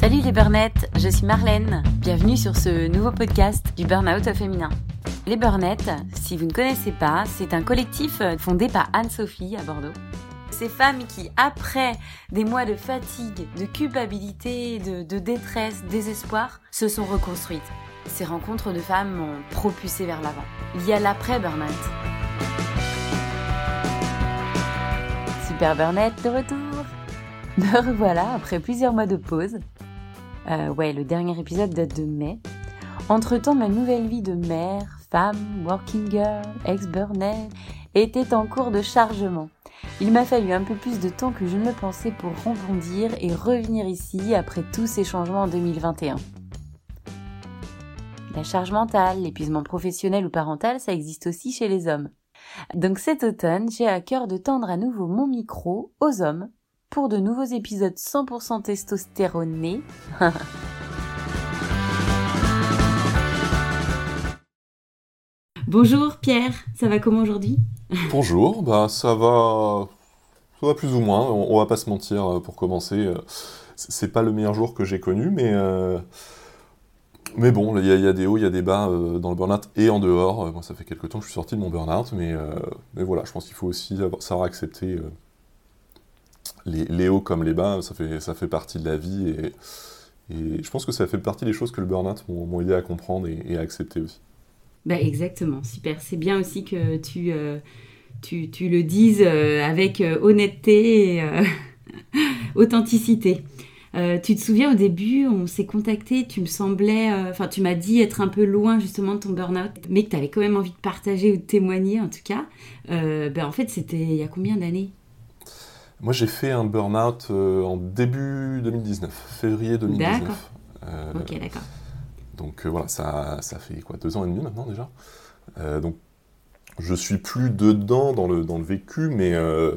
Salut les burnettes, je suis Marlène. Bienvenue sur ce nouveau podcast du Burnout féminin. Les burnettes, si vous ne connaissez pas, c'est un collectif fondé par Anne-Sophie à Bordeaux. Ces femmes qui, après des mois de fatigue, de culpabilité, de, détresse, désespoir, se sont reconstruites. Ces rencontres de femmes m'ont propulsé vers l'avant. Il y a l'après-burnout. Super Burnette de retour Me revoilà après plusieurs mois de pause. Euh, ouais, le dernier épisode date de mai. Entre-temps, ma nouvelle vie de mère, femme, working girl, ex-burnette était en cours de chargement. Il m'a fallu un peu plus de temps que je ne le pensais pour rebondir et revenir ici après tous ces changements en 2021. La charge mentale, l'épuisement professionnel ou parental, ça existe aussi chez les hommes. Donc cet automne, j'ai à cœur de tendre à nouveau mon micro aux hommes pour de nouveaux épisodes 100% testostéronés. Bonjour Pierre, ça va comment aujourd'hui? Bonjour, bah ça va, ça va plus ou moins. On, va pas se mentir euh, pour commencer. Euh, c'est pas le meilleur jour que j'ai connu, mais euh, mais bon, il y, a des hauts, il y a des bas dans le burn-out et en dehors. Moi, ça fait quelques temps que je suis sorti de mon burn-out, mais mais voilà, je pense qu'il faut aussi savoir accepter les, hauts comme les bas. Ça fait ça fait partie de la vie et je pense que ça fait partie des choses que le burn-out m'ont aidé à comprendre et à accepter aussi. Bah, exactement, super. C'est bien aussi que tu, euh, tu, tu, le dises euh, avec euh, honnêteté et authenticité. tu te souviens au début, on s'est contacté, tu me semblais, enfin tu m'as dit être un peu loin justement de ton burn-out, mais que tu avais quand même envie de partager ou de témoigner en tout cas. ben, en fait, c'était il y a combien d'années? Moi j'ai fait un burn-out en début 2019, février 2019. D'accord. ok, d'accord. Donc euh, voilà, ça, ça fait quoi, deux ans et demi maintenant déjà? Euh, donc je suis plus dedans dans le, dans le vécu, mais, euh,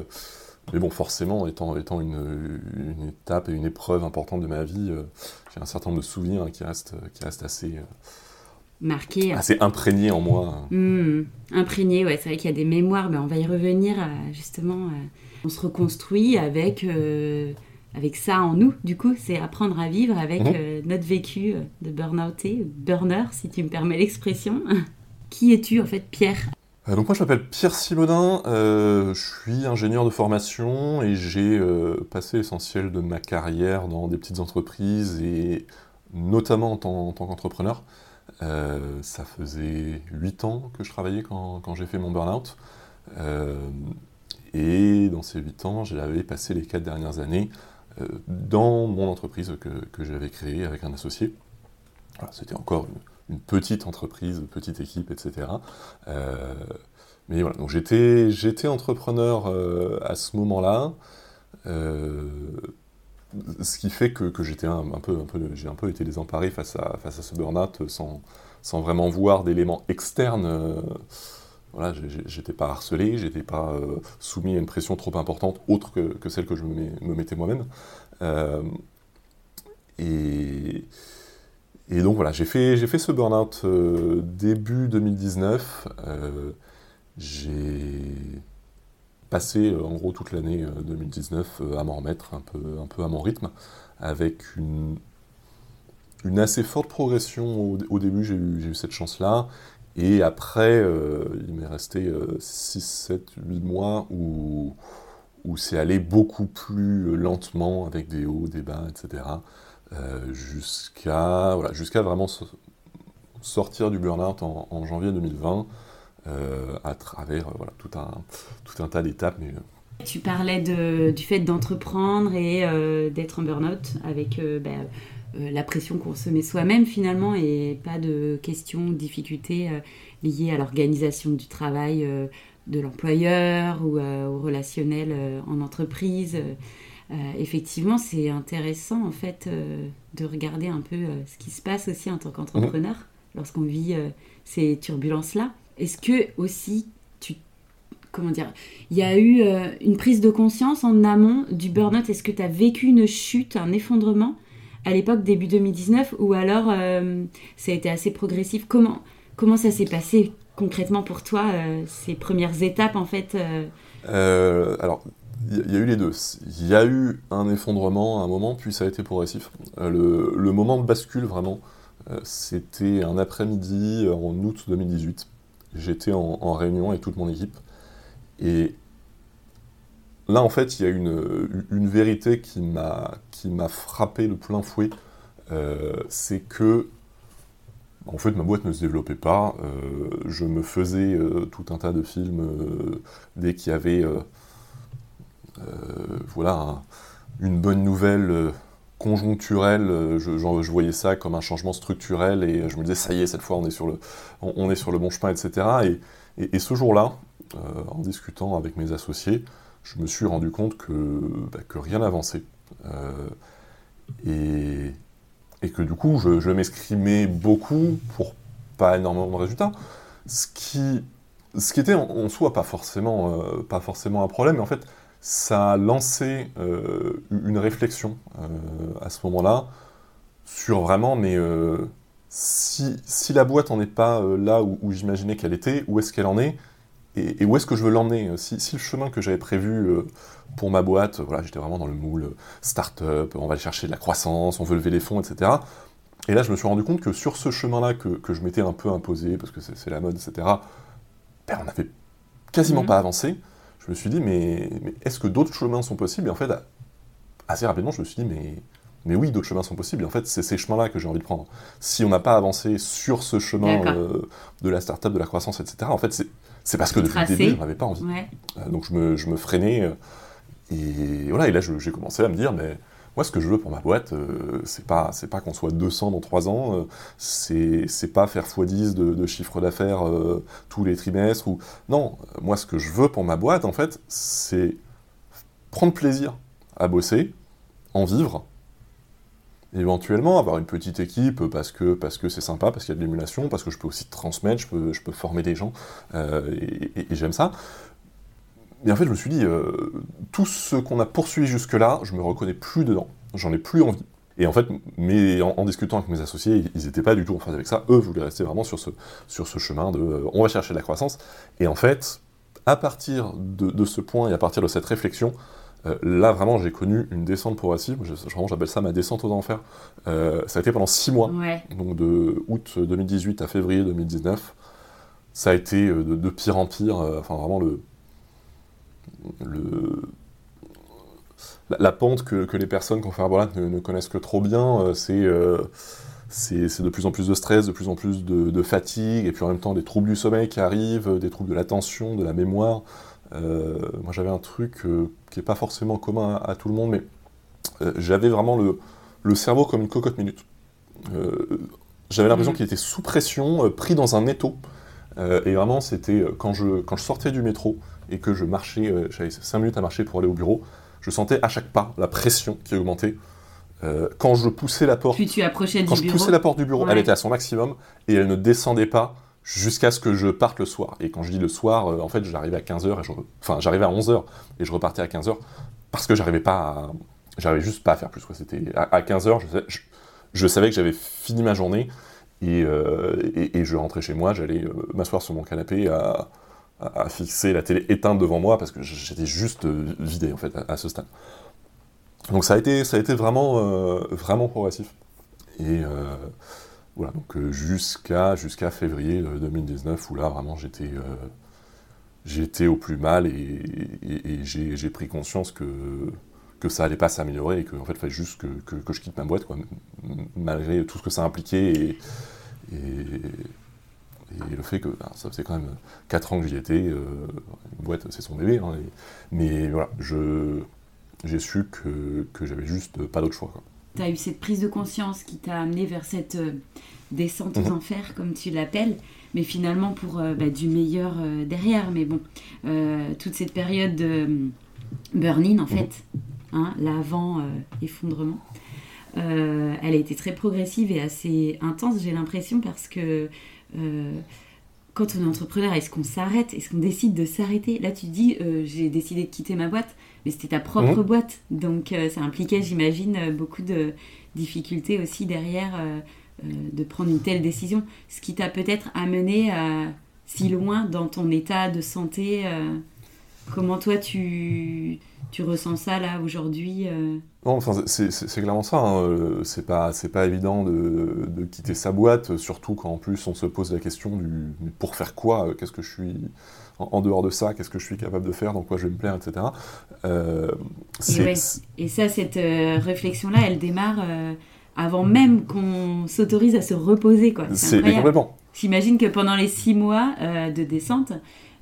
mais bon, forcément, étant, étant une, une, étape et une épreuve importante de ma vie, j'ai un certain nombre de souvenirs qui restent, qui restent assez. Marqués. Assez imprégnés en moi. Mmh, imprégnés, ouais, c'est vrai qu'il y a des mémoires, mais on va y revenir justement. On se reconstruit avec avec ça en nous, du coup, c'est apprendre à vivre avec mhm. euh, notre vécu euh, de burn-outé, burner, si tu me permets l'expression. Qui es-tu, en fait, Pierre? Euh, donc moi je m'appelle Pierre Simonin, je suis ingénieur de formation et j'ai passé l'essentiel de ma carrière dans des petites entreprises et notamment en tant, qu'entrepreneur. ça faisait 8 ans que je travaillais quand, quand j'ai fait mon burn-out. Et dans ces 8 ans, j'avais passé les 4 dernières années euh, dans mon entreprise que, j'avais créée avec un associé. C'était encore une, petite entreprise, petite équipe, etc. Euh, mais voilà, donc j'étais, entrepreneur euh, à ce moment-là, ce qui fait que, j'ai un peu été désemparé face à, ce burn-out sans vraiment voir d'éléments externes voilà, j'étais pas harcelé, j'étais pas euh, soumis à une pression trop importante, autre que, celle que je me, mettais moi-même. Euh, et, et, donc voilà, j'ai fait, fait ce burn-out euh, début 2019. j'ai passé en gros toute l'année 2019 à m'en remettre un peu, à mon rythme, avec une, une assez forte progression au, au début, j'ai eu, eu, cette chance-là, et après, euh, il m'est resté 6, 7, 8 mois où, où c'est allé beaucoup plus lentement avec des hauts, des bas, etc. Euh, jusqu'à voilà, jusqu'à vraiment sortir du burn-out en, janvier 2020 euh, à travers voilà, tout, un, tout un tas d'étapes. Mais, tu parlais du fait d'entreprendre et d'être en burn-out avec ben, la pression qu'on se met soi-même finalement et pas de questions, difficultés euh, liées à l'organisation du travail euh, de l'employeur ou au relationnel en entreprise. effectivement, c'est intéressant en fait de regarder un peu ce qui se passe aussi en tant qu'entrepreneur mmh. lorsqu'on vit ces turbulences-là. Est-ce que aussi tu comment dire, il y a eu une prise de conscience en amont du burn-out? Est-ce que tu as vécu une chute, un effondrement? À l'époque, début 2019, ou alors euh, ça a été assez progressif Comment, comment ça s'est passé concrètement pour toi, euh, ces premières étapes en fait euh? Alors, il y, a eu les deux. Il y a eu un effondrement à un moment, puis ça a été progressif. Le, moment de bascule, vraiment, c'était un après-midi en août 2018. J'étais en, réunion avec toute mon équipe. Et là, en fait, il y a une, vérité qui m'a frappé de plein fouet. Euh, c'est que en fait, ma boîte ne se développait pas. je me faisais tout un tas de films dès qu'il y avait euh, voilà, une bonne nouvelle euh, conjoncturelle, euh, je, voyais ça comme un changement structurel et je me disais ça y est, cette fois on est sur le, on, est sur le bon chemin, etc. Et, et, ce jour-là, en discutant avec mes associés, je me suis rendu compte que, bah, rien n'avançait. et, et, que du coup, je, m'escrimais beaucoup pour pas énormément de résultats. Ce qui, était en, soi pas forcément, pas forcément un problème, mais en fait, ça a lancé euh, une réflexion euh, à ce moment-là sur vraiment, mais euh, si, si, la boîte n'en est pas là où, j'imaginais qu'elle était, où est-ce qu'elle en est et, où est-ce que je veux l'emmener? Si, si, le chemin que j'avais prévu pour ma boîte, voilà, j'étais vraiment dans le moule start-up, on va aller chercher de la croissance, on veut lever les fonds, etc. Et là, je me suis rendu compte que sur ce chemin-là que, que, je m'étais un peu imposé, parce que c'est la mode, etc., ben, on n'avait quasiment mmh. pas avancé je me suis dit, mais, est-ce que d'autres chemins sont possibles? Et en fait, assez rapidement, je me suis dit, mais, mais oui, d'autres chemins sont possibles. Et en fait, c'est ces chemins-là que j'ai envie de prendre. Si on n'a pas avancé sur ce chemin euh, de la start-up, de la croissance, etc., en fait, c'est parce que depuis le début, je n'avais pas envie. Euh, donc je me, je me freinais. Euh, et voilà, et là, j'ai commencé à me dire, mais moi, ce que je veux pour ma boîte, euh, c'est pas, c'est pas qu'on soit 200 dans 3 ans, euh, c'est, c'est pas faire x10 de, chiffre d'affaires euh, tous les trimestres. Ou... Non, moi, ce que je veux pour ma boîte, en fait, c'est prendre plaisir à bosser, en vivre, éventuellement avoir une petite équipe parce que parce que c'est sympa, parce qu'il y a de l'émulation, parce que je peux aussi transmettre, je peux, je peux former des gens, et, j'aime ça. Et en fait, je me suis dit, euh, tout ce qu'on a poursuivi jusque-là, je me reconnais plus dedans. J'en ai plus envie. Et en fait, mais en, discutant avec mes associés, ils n'étaient pas du tout en phase avec ça. Eux voulaient rester vraiment sur ce, sur ce chemin de euh, on va chercher de la croissance. Et en fait, à partir de, ce point et à partir de cette réflexion, euh, là vraiment j'ai connu une descente progressive. Vraiment, j'appelle ça ma descente aux enfers. ça a été pendant six mois, donc de août 2018 à février 2019. Ça a été de, de pire en pire. enfin, vraiment le le, la, pente que, les personnes qui ont fait ne, ne connaissent que trop bien, euh, euh, c'est c'est de plus en plus de stress, de plus en plus de, fatigue, et puis en même temps des troubles du sommeil qui arrivent, des troubles de l'attention, de la mémoire. Euh, moi j'avais un truc qui n'est pas forcément commun à, tout le monde, mais j'avais vraiment le, le, cerveau comme une cocotte minute. j'avais l'impression mmh. qu'il était sous pression, pris dans un étau. et vraiment, c'était quand je, quand je sortais du métro, et que je marchais, euh, j'avais 5 minutes à marcher pour aller au bureau, je sentais à chaque pas la pression qui augmentait. Euh, quand je poussais la porte, tu approchais quand je poussais la porte du bureau, elle était à son maximum et elle ne descendait pas jusqu'à ce que je parte le soir. Et quand je dis le soir, euh, en fait, j'arrivais à 15h, et enfin, j'arrivais à 11h et je repartais à 15h parce que j'arrivais pas à... J'arrivais juste pas à faire plus. Quoi. C'était à, 15h, je, je, savais que j'avais fini ma journée et, et, et, je rentrais chez moi, j'allais m'asseoir sur mon canapé à, à, fixer la télé éteinte devant moi parce que j'étais juste euh, vidé en fait à, ce stade. Donc ça a été, ça a été vraiment, euh, vraiment progressif. Et euh, voilà, donc jusqu'à jusqu'à février 2019 où là vraiment j'étais j'étais au plus mal et, j'ai pris conscience que, que ça allait pas s'améliorer et qu'en en fait il fallait juste que, que, je quitte ma boîte quoi, malgré tout ce que ça impliquait et, le fait que ben, ça faisait quand même 4 ans que j'y étais, euh, une boîte c'est son bébé, hein, mais voilà, j'ai su que, que j'avais juste pas d'autre choix. Tu as eu cette prise de conscience qui t'a amené vers cette euh, descente aux mhm. enfers, comme tu l'appelles, mais finalement pour euh, bah, du meilleur derrière. Mais bon, toute cette période de burn-in, en mhm. fait, hein, l'avant-effondrement, elle a été très progressive et assez intense, j'ai l'impression, parce que euh, quand on est entrepreneur, est-ce qu'on s'arrête? Est-ce qu'on décide de s'arrêter? Là, tu dis, euh, j'ai décidé de quitter ma boîte, mais c'était ta propre mmh. boîte. Donc, euh, ça impliquait, j'imagine, beaucoup de difficultés aussi derrière de prendre une telle décision. Ce qui t'a peut-être amené si loin dans ton état de santé. comment toi, tu, tu ressens ça là aujourd'hui Non, enfin, c'est clairement ça. Hein. C'est pas, pas évident de, de, quitter sa boîte, surtout quand en plus on se pose la question du pour faire quoi? Qu'est-ce que je suis? En, dehors de ça, qu'est-ce que je suis capable de faire, dans quoi je vais me plaire, etc. Euh, et, ça, cette euh, réflexion-là, elle démarre euh, avant même qu'on s'autorise à se reposer. C'est complètement. J'imagine que pendant les six mois de descente,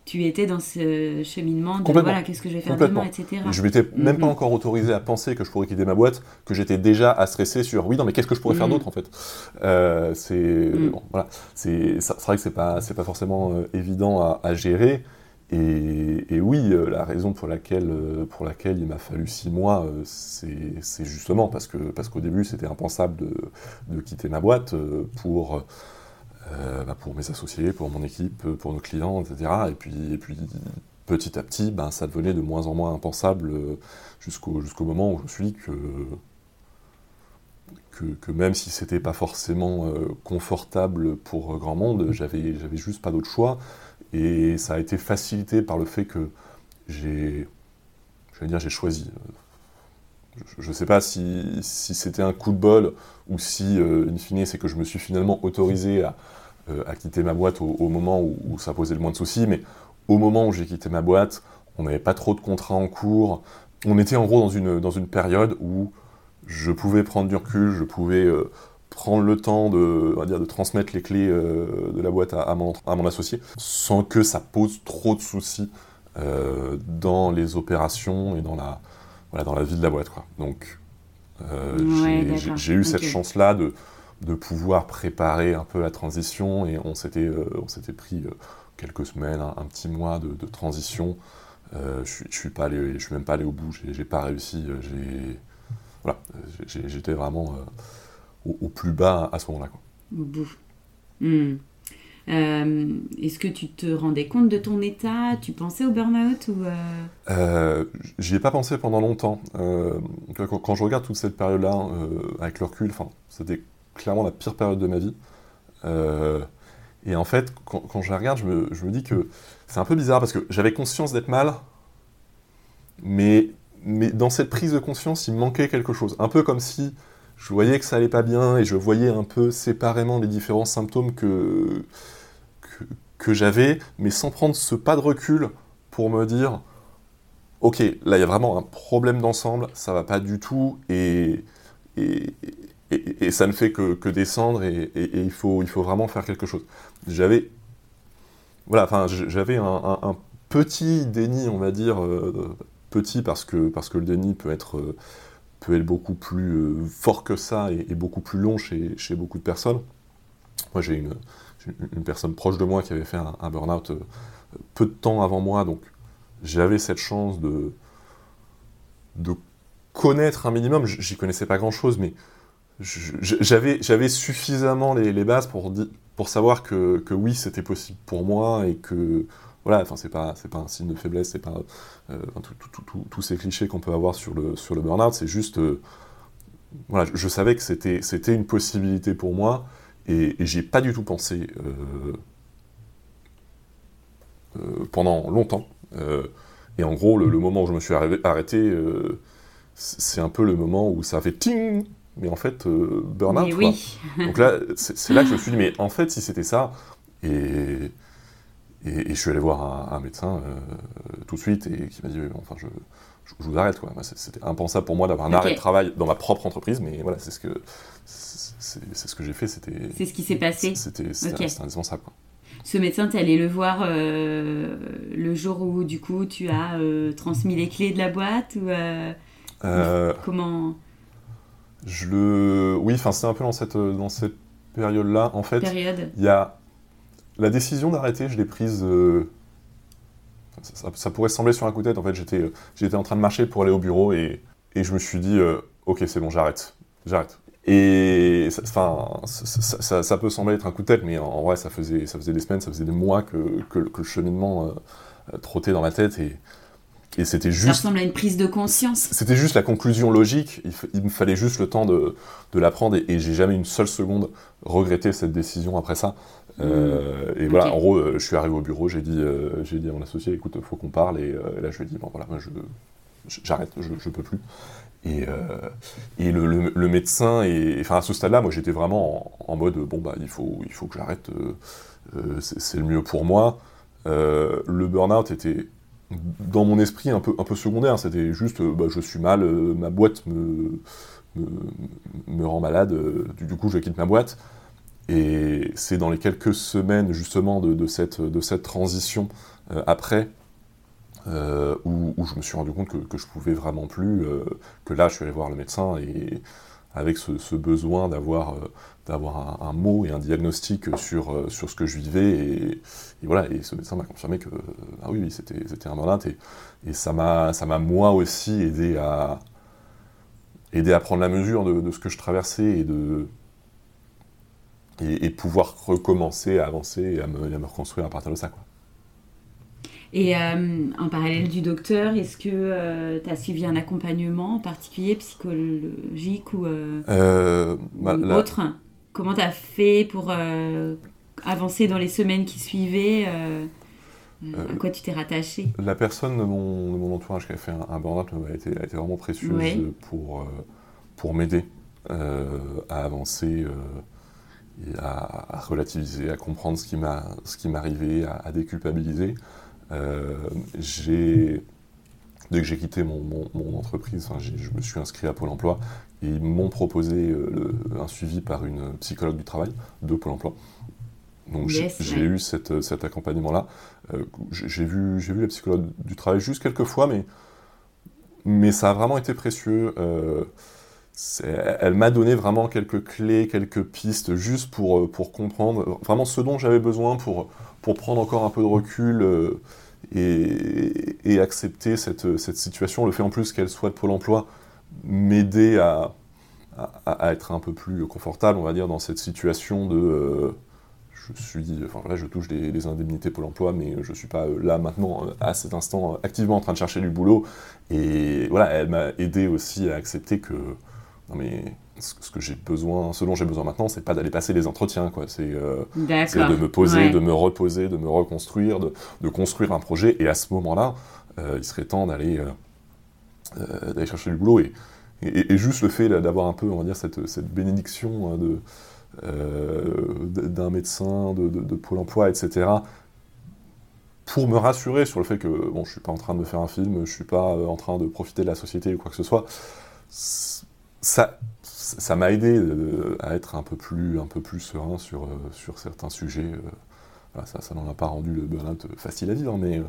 tu étais dans ce cheminement de voilà, qu'est-ce que je vais faire demain, etc. Je m'étais même pas mm-hmm. encore autorisé à penser que je pourrais quitter ma boîte, que j'étais déjà à stresser sur oui, non, mais qu'est-ce que je pourrais faire mm-hmm. d'autre en fait? Euh, C'est mm. voilà, c'est vrai que c'est pas pas forcément euh, évident à, gérer. Et, oui, euh, la raison pour laquelle, pour laquelle il m'a fallu six mois, c'est justement parce que parce qu'au début c'était impensable de, de, quitter ma boîte pour euh, bah, pour mes associés, pour mon équipe, pour nos clients, etc. Et puis, et puis petit à petit, ben, ça devenait de moins en moins impensable euh, jusqu'au moment où je me suis dit que, que, même si c'était pas forcément euh, confortable pour grand monde, j'avais juste pas d'autre choix. Et ça a été facilité par le fait que j'ai, dire, j'ai choisi. Je ne sais pas si, c'était un coup de bol ou si, in fine, c'est que je me suis finalement autorisé à, euh, quitter ma boîte au, moment où, ça posait le moins de soucis, mais au moment où j'ai quitté ma boîte, on n'avait pas trop de contrats en cours. On était en gros dans une, dans une période où je pouvais prendre du recul, je pouvais euh, prendre le temps de, dire, de transmettre les clés euh, de la boîte à, mon, associé, sans que ça pose trop de soucis dans les opérations et dans la, voilà, dans la vie de la boîte. Quoi. Donc j'ai eu cette chance-là de, de pouvoir préparer un peu la transition et on s'était euh, s'était pris euh, quelques semaines, un, petit mois de, transition. Euh, je, je suis pas allé, je suis même pas allé au bout, j'ai pas réussi. Voilà, j'étais vraiment au, plus bas à ce moment-là. Au bout. Hmm. Est-ce que tu te rendais compte de ton état? Tu pensais au burn-out ou J'y ai pas pensé pendant longtemps. Quand, je regarde toute cette période-là, avec le recul, c'était clairement la pire période de ma vie. Euh, et en fait, quand, je la regarde, je me, dis que c'est un peu bizarre parce que j'avais conscience d'être mal, mais, mais dans cette prise de conscience, il me manquait quelque chose. Un peu comme si je voyais que ça allait pas bien et je voyais un peu séparément les différents symptômes que, que, j'avais, mais sans prendre ce pas de recul pour me dire ok, là il y a vraiment un problème d'ensemble, ça va pas du tout, et, et, et, ça ne fait que, descendre et, il, faut, il faut vraiment faire quelque chose. J'avais voilà, enfin, j'avais un, petit déni, on va dire, euh, petit parce que, parce que le déni peut être, euh, peut être beaucoup plus euh, fort que ça et, beaucoup plus long chez, beaucoup de personnes. Moi, j'ai une, personne proche de moi qui avait fait un, un burn-out peu de temps avant moi, donc j'avais cette chance de, de connaître un minimum. J'y connaissais pas grand-chose, mais j'avais suffisamment les, les, bases pour, pour savoir que, que oui, c'était possible pour moi et que voilà, enfin c'est pas c'est pas un signe de faiblesse, c'est pas euh, tous ces clichés qu'on peut avoir sur le sur le burn-out, c'est juste euh, voilà, je, savais que c'était c'était une possibilité pour moi et, et j'ai pas du tout pensé euh, pendant longtemps. et en gros, le, le, moment où je me suis arrêté, c'est un peu le moment où ça fait ting mais en fait, burn-out. Oui. Donc là, c'est là que je me suis dit, mais en fait, si c'était ça, et, et, je suis allé voir un, médecin euh, tout de suite et qui m'a dit, enfin, je, je, vous arrête. quoi. C'était impensable pour moi d'avoir un arrêt de travail dans ma propre entreprise, mais voilà, c'est ce que c'est ce que j'ai fait. C'était. C'est ce qui s'est passé. C'était okay. indispensable. Quoi. Ce médecin, tu es allé le voir euh, le jour où, du coup, tu as transmis les clés de la boîte ou comment? je le... Oui, enfin, c'est un peu dans cette, dans cette période-là. En fait, il y a... La décision d'arrêter, je l'ai prise... Euh, ça, pourrait sembler sur un coup de tête. En fait, j'étais, j'étais en train de marcher pour aller au bureau et, et je me suis dit, euh, ok, c'est bon, j'arrête. J'arrête. Et enfin, ça, ça, peut sembler être un coup de tête, mais en, vrai, ça faisait, ça faisait des semaines, ça faisait des mois que, que, le cheminement euh, trottait dans ma tête et, et c'était juste. Ça ressemble à une prise de conscience. C'était juste la conclusion logique. Il, me fallait juste le temps de, de l'apprendre et, j'ai jamais une seule seconde regretté cette décision après ça. Euh, et voilà, en gros, euh, je suis arrivé au bureau, j'ai dit, euh, j'ai dit à mon associé, écoute, faut qu'on parle. Et, là, je lui ai dit, bon voilà, moi, je, j'arrête, je, je peux plus. Et, et le, médecin, et, enfin à ce stade-là, moi j'étais vraiment en, mode bon bah il faut, il faut que j'arrête, c'est le mieux pour moi. le burn-out était dans mon esprit un peu, un peu secondaire, c'était juste bah, je suis mal, ma boîte me, me, rend malade, du, coup je quitte ma boîte. Et c'est dans les quelques semaines justement de, cette, transition euh, après euh, où, je me suis rendu compte que, que je pouvais vraiment plus, euh, que là je suis allé voir le médecin et avec ce, besoin d'avoir d'avoir un, mot et un diagnostic sur, sur ce que je vivais et, voilà. Et ce médecin m'a confirmé que ah oui, c'était c'était un burn et, et ça m'a ça m'a moi aussi aidé à aider à prendre la mesure de, de ce que je traversais et de et, pouvoir recommencer à avancer et à me, reconstruire à partir de ça. Quoi. Et euh, en parallèle du docteur, est-ce que euh, tu as suivi un accompagnement en particulier psychologique ou, euh, bah, autre? Comment tu as fait pour avancer dans les semaines qui suivaient à quoi tu t'es rattaché? La personne de mon, de mon, entourage qui a fait un, un burn-out a été, a été, vraiment précieuse pour, pour m'aider à avancer à, relativiser, à comprendre ce qui m'arrivait, à, à, déculpabiliser. Euh, dès que j'ai quitté mon, entreprise, je me suis inscrit à Pôle Emploi et ils m'ont proposé euh, un suivi par une psychologue du travail de Pôle Emploi. Donc j'ai eu cet accompagnement-là. Euh, j'ai vu, vu la psychologue du travail juste quelques fois, mais, mais ça a vraiment été précieux elle m'a donné vraiment quelques clés, quelques pistes, juste pour, euh, pour comprendre vraiment ce dont j'avais besoin pour, pour prendre encore un peu de recul euh, et, accepter cette, cette, situation. Le fait en plus qu'elle soit de Pôle emploi m'aider à, à, être un peu plus confortable, on va dire, dans cette situation de... Euh, je suis, enfin là, je touche des, indemnités Pôle emploi, mais je ne suis pas là maintenant, à cet instant, activement en train de chercher du boulot. Et voilà, elle m'a aidé aussi à accepter que non mais ce que j'ai besoin, ce dont j'ai besoin maintenant, c'est pas d'aller passer les entretiens, quoi. C'est euh, de me poser, de me reposer, de me reconstruire, de, de construire un projet. Et à ce moment-là, euh, il serait temps d'aller euh, chercher du boulot. Et, et, juste le fait d'avoir un peu, on va dire, cette, cette bénédiction hein, d'un médecin, de, de, Pôle Emploi, etc. Pour me rassurer sur le fait que bon, je suis pas en train de me faire un film, je suis pas en train de profiter de la société ou quoi que ce soit ça, ça m'a aidé euh, à être un peu plus, un peu plus serein sur, euh, sur certains sujets. Euh. ça, ça n'en a pas rendu le burn-out facile à vivre, mais.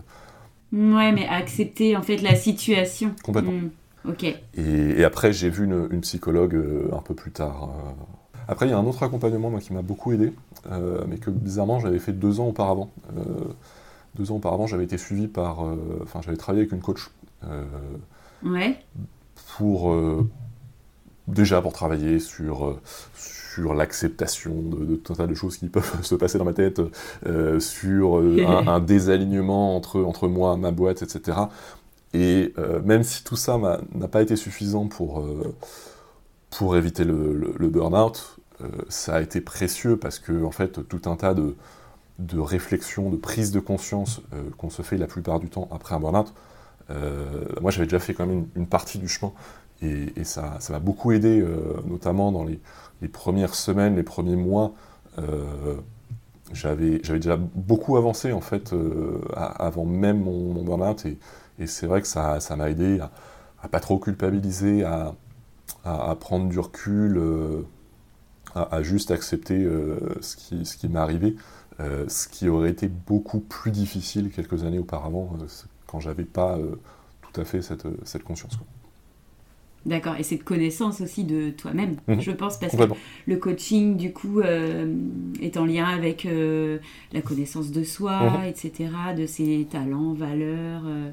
Ouais, mais accepter en fait la situation. Complètement. Hmm, ok. Et, après, j'ai vu une, psychologue un peu plus tard. Après, il y a un autre accompagnement moi, qui m'a beaucoup aidé, mais que bizarrement j'avais fait deux ans auparavant. deux ans auparavant, j'avais été suivi par. Enfin, j'avais travaillé avec une coach. ouais. Pour déjà pour travailler sur, euh, sur l'acceptation de, tout un tas de choses qui peuvent se passer dans ma tête, euh, sur euh, un, désalignement entre, entre moi, ma boîte, etc. Et même si tout ça n'a pas été suffisant pour, pour éviter le, burn-out, ça a été précieux parce que en fait tout un tas de, de réflexions, de prise de conscience qu'on se fait la plupart du temps après un burn-out, moi j'avais déjà fait quand même une partie du chemin et, ça, m'a beaucoup aidé, euh, notamment dans les, premières semaines, les premiers mois. Euh, j'avais déjà beaucoup avancé en fait euh, avant même mon, burn-out et, c'est vrai que ça m'a aidé à, à, pas trop culpabiliser, à, prendre du recul, à, juste accepter ce qui, ce qui m'est arrivé, ce qui aurait été beaucoup plus difficile quelques années auparavant quand j'avais pas tout à fait cette conscience. D'accord, et cette connaissance aussi de toi-même, mhm. je pense, parce que le coaching, du coup, euh, est en lien avec euh, la connaissance de soi, mhm. etc., de ses talents, valeurs, euh,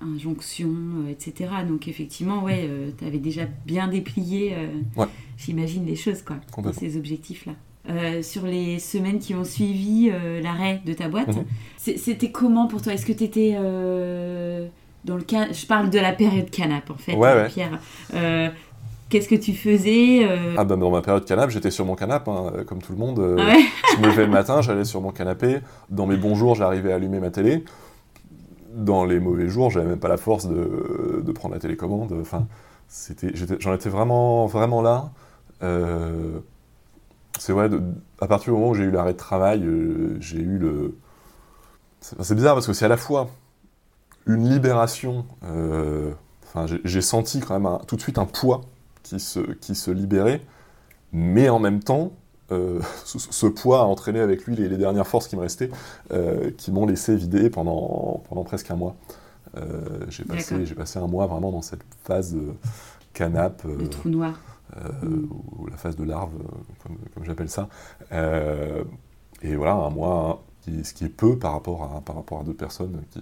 injonctions, etc. Donc, effectivement, ouais, tu avais déjà bien déplié, j'imagine, les choses, quoi, dans ces objectifs-là. sur les semaines qui ont suivi l'arrêt de ta boîte, mhm. c'était comment pour toi? Est-ce que tu étais dans le can... je parle de la période canap en fait, Pierre. Euh, qu'est-ce que tu faisais euh Ah ben dans ma période canap, j'étais sur mon canapé, hein, comme tout le monde. Euh, ah je me levais le matin, j'allais sur mon canapé. Dans mes bons jours, j'arrivais à allumer ma télé. Dans les mauvais jours, j'avais même pas la force de, de, prendre la télécommande. Enfin, c'était, j'en étais vraiment, vraiment là. Euh, c'est vrai, à partir du moment où j'ai eu l'arrêt de travail, euh, j'ai eu le. C'est, bizarre parce que c'est à la fois une libération. Enfin, j'ai, senti quand même tout de suite un poids qui se, qui se libérait, mais en même temps, euh, ce, poids a entraîné avec lui les, dernières forces qui me restaient, euh, qui m'ont laissé vider pendant, pendant presque un mois. Euh, j'ai passé, passé un mois vraiment dans cette phase canap. le trou noir. Mm. Ou, la phase de larve, comme, j'appelle ça. et voilà, un mois, ce qui est peu par rapport à, par rapport à d'autres personnes qui,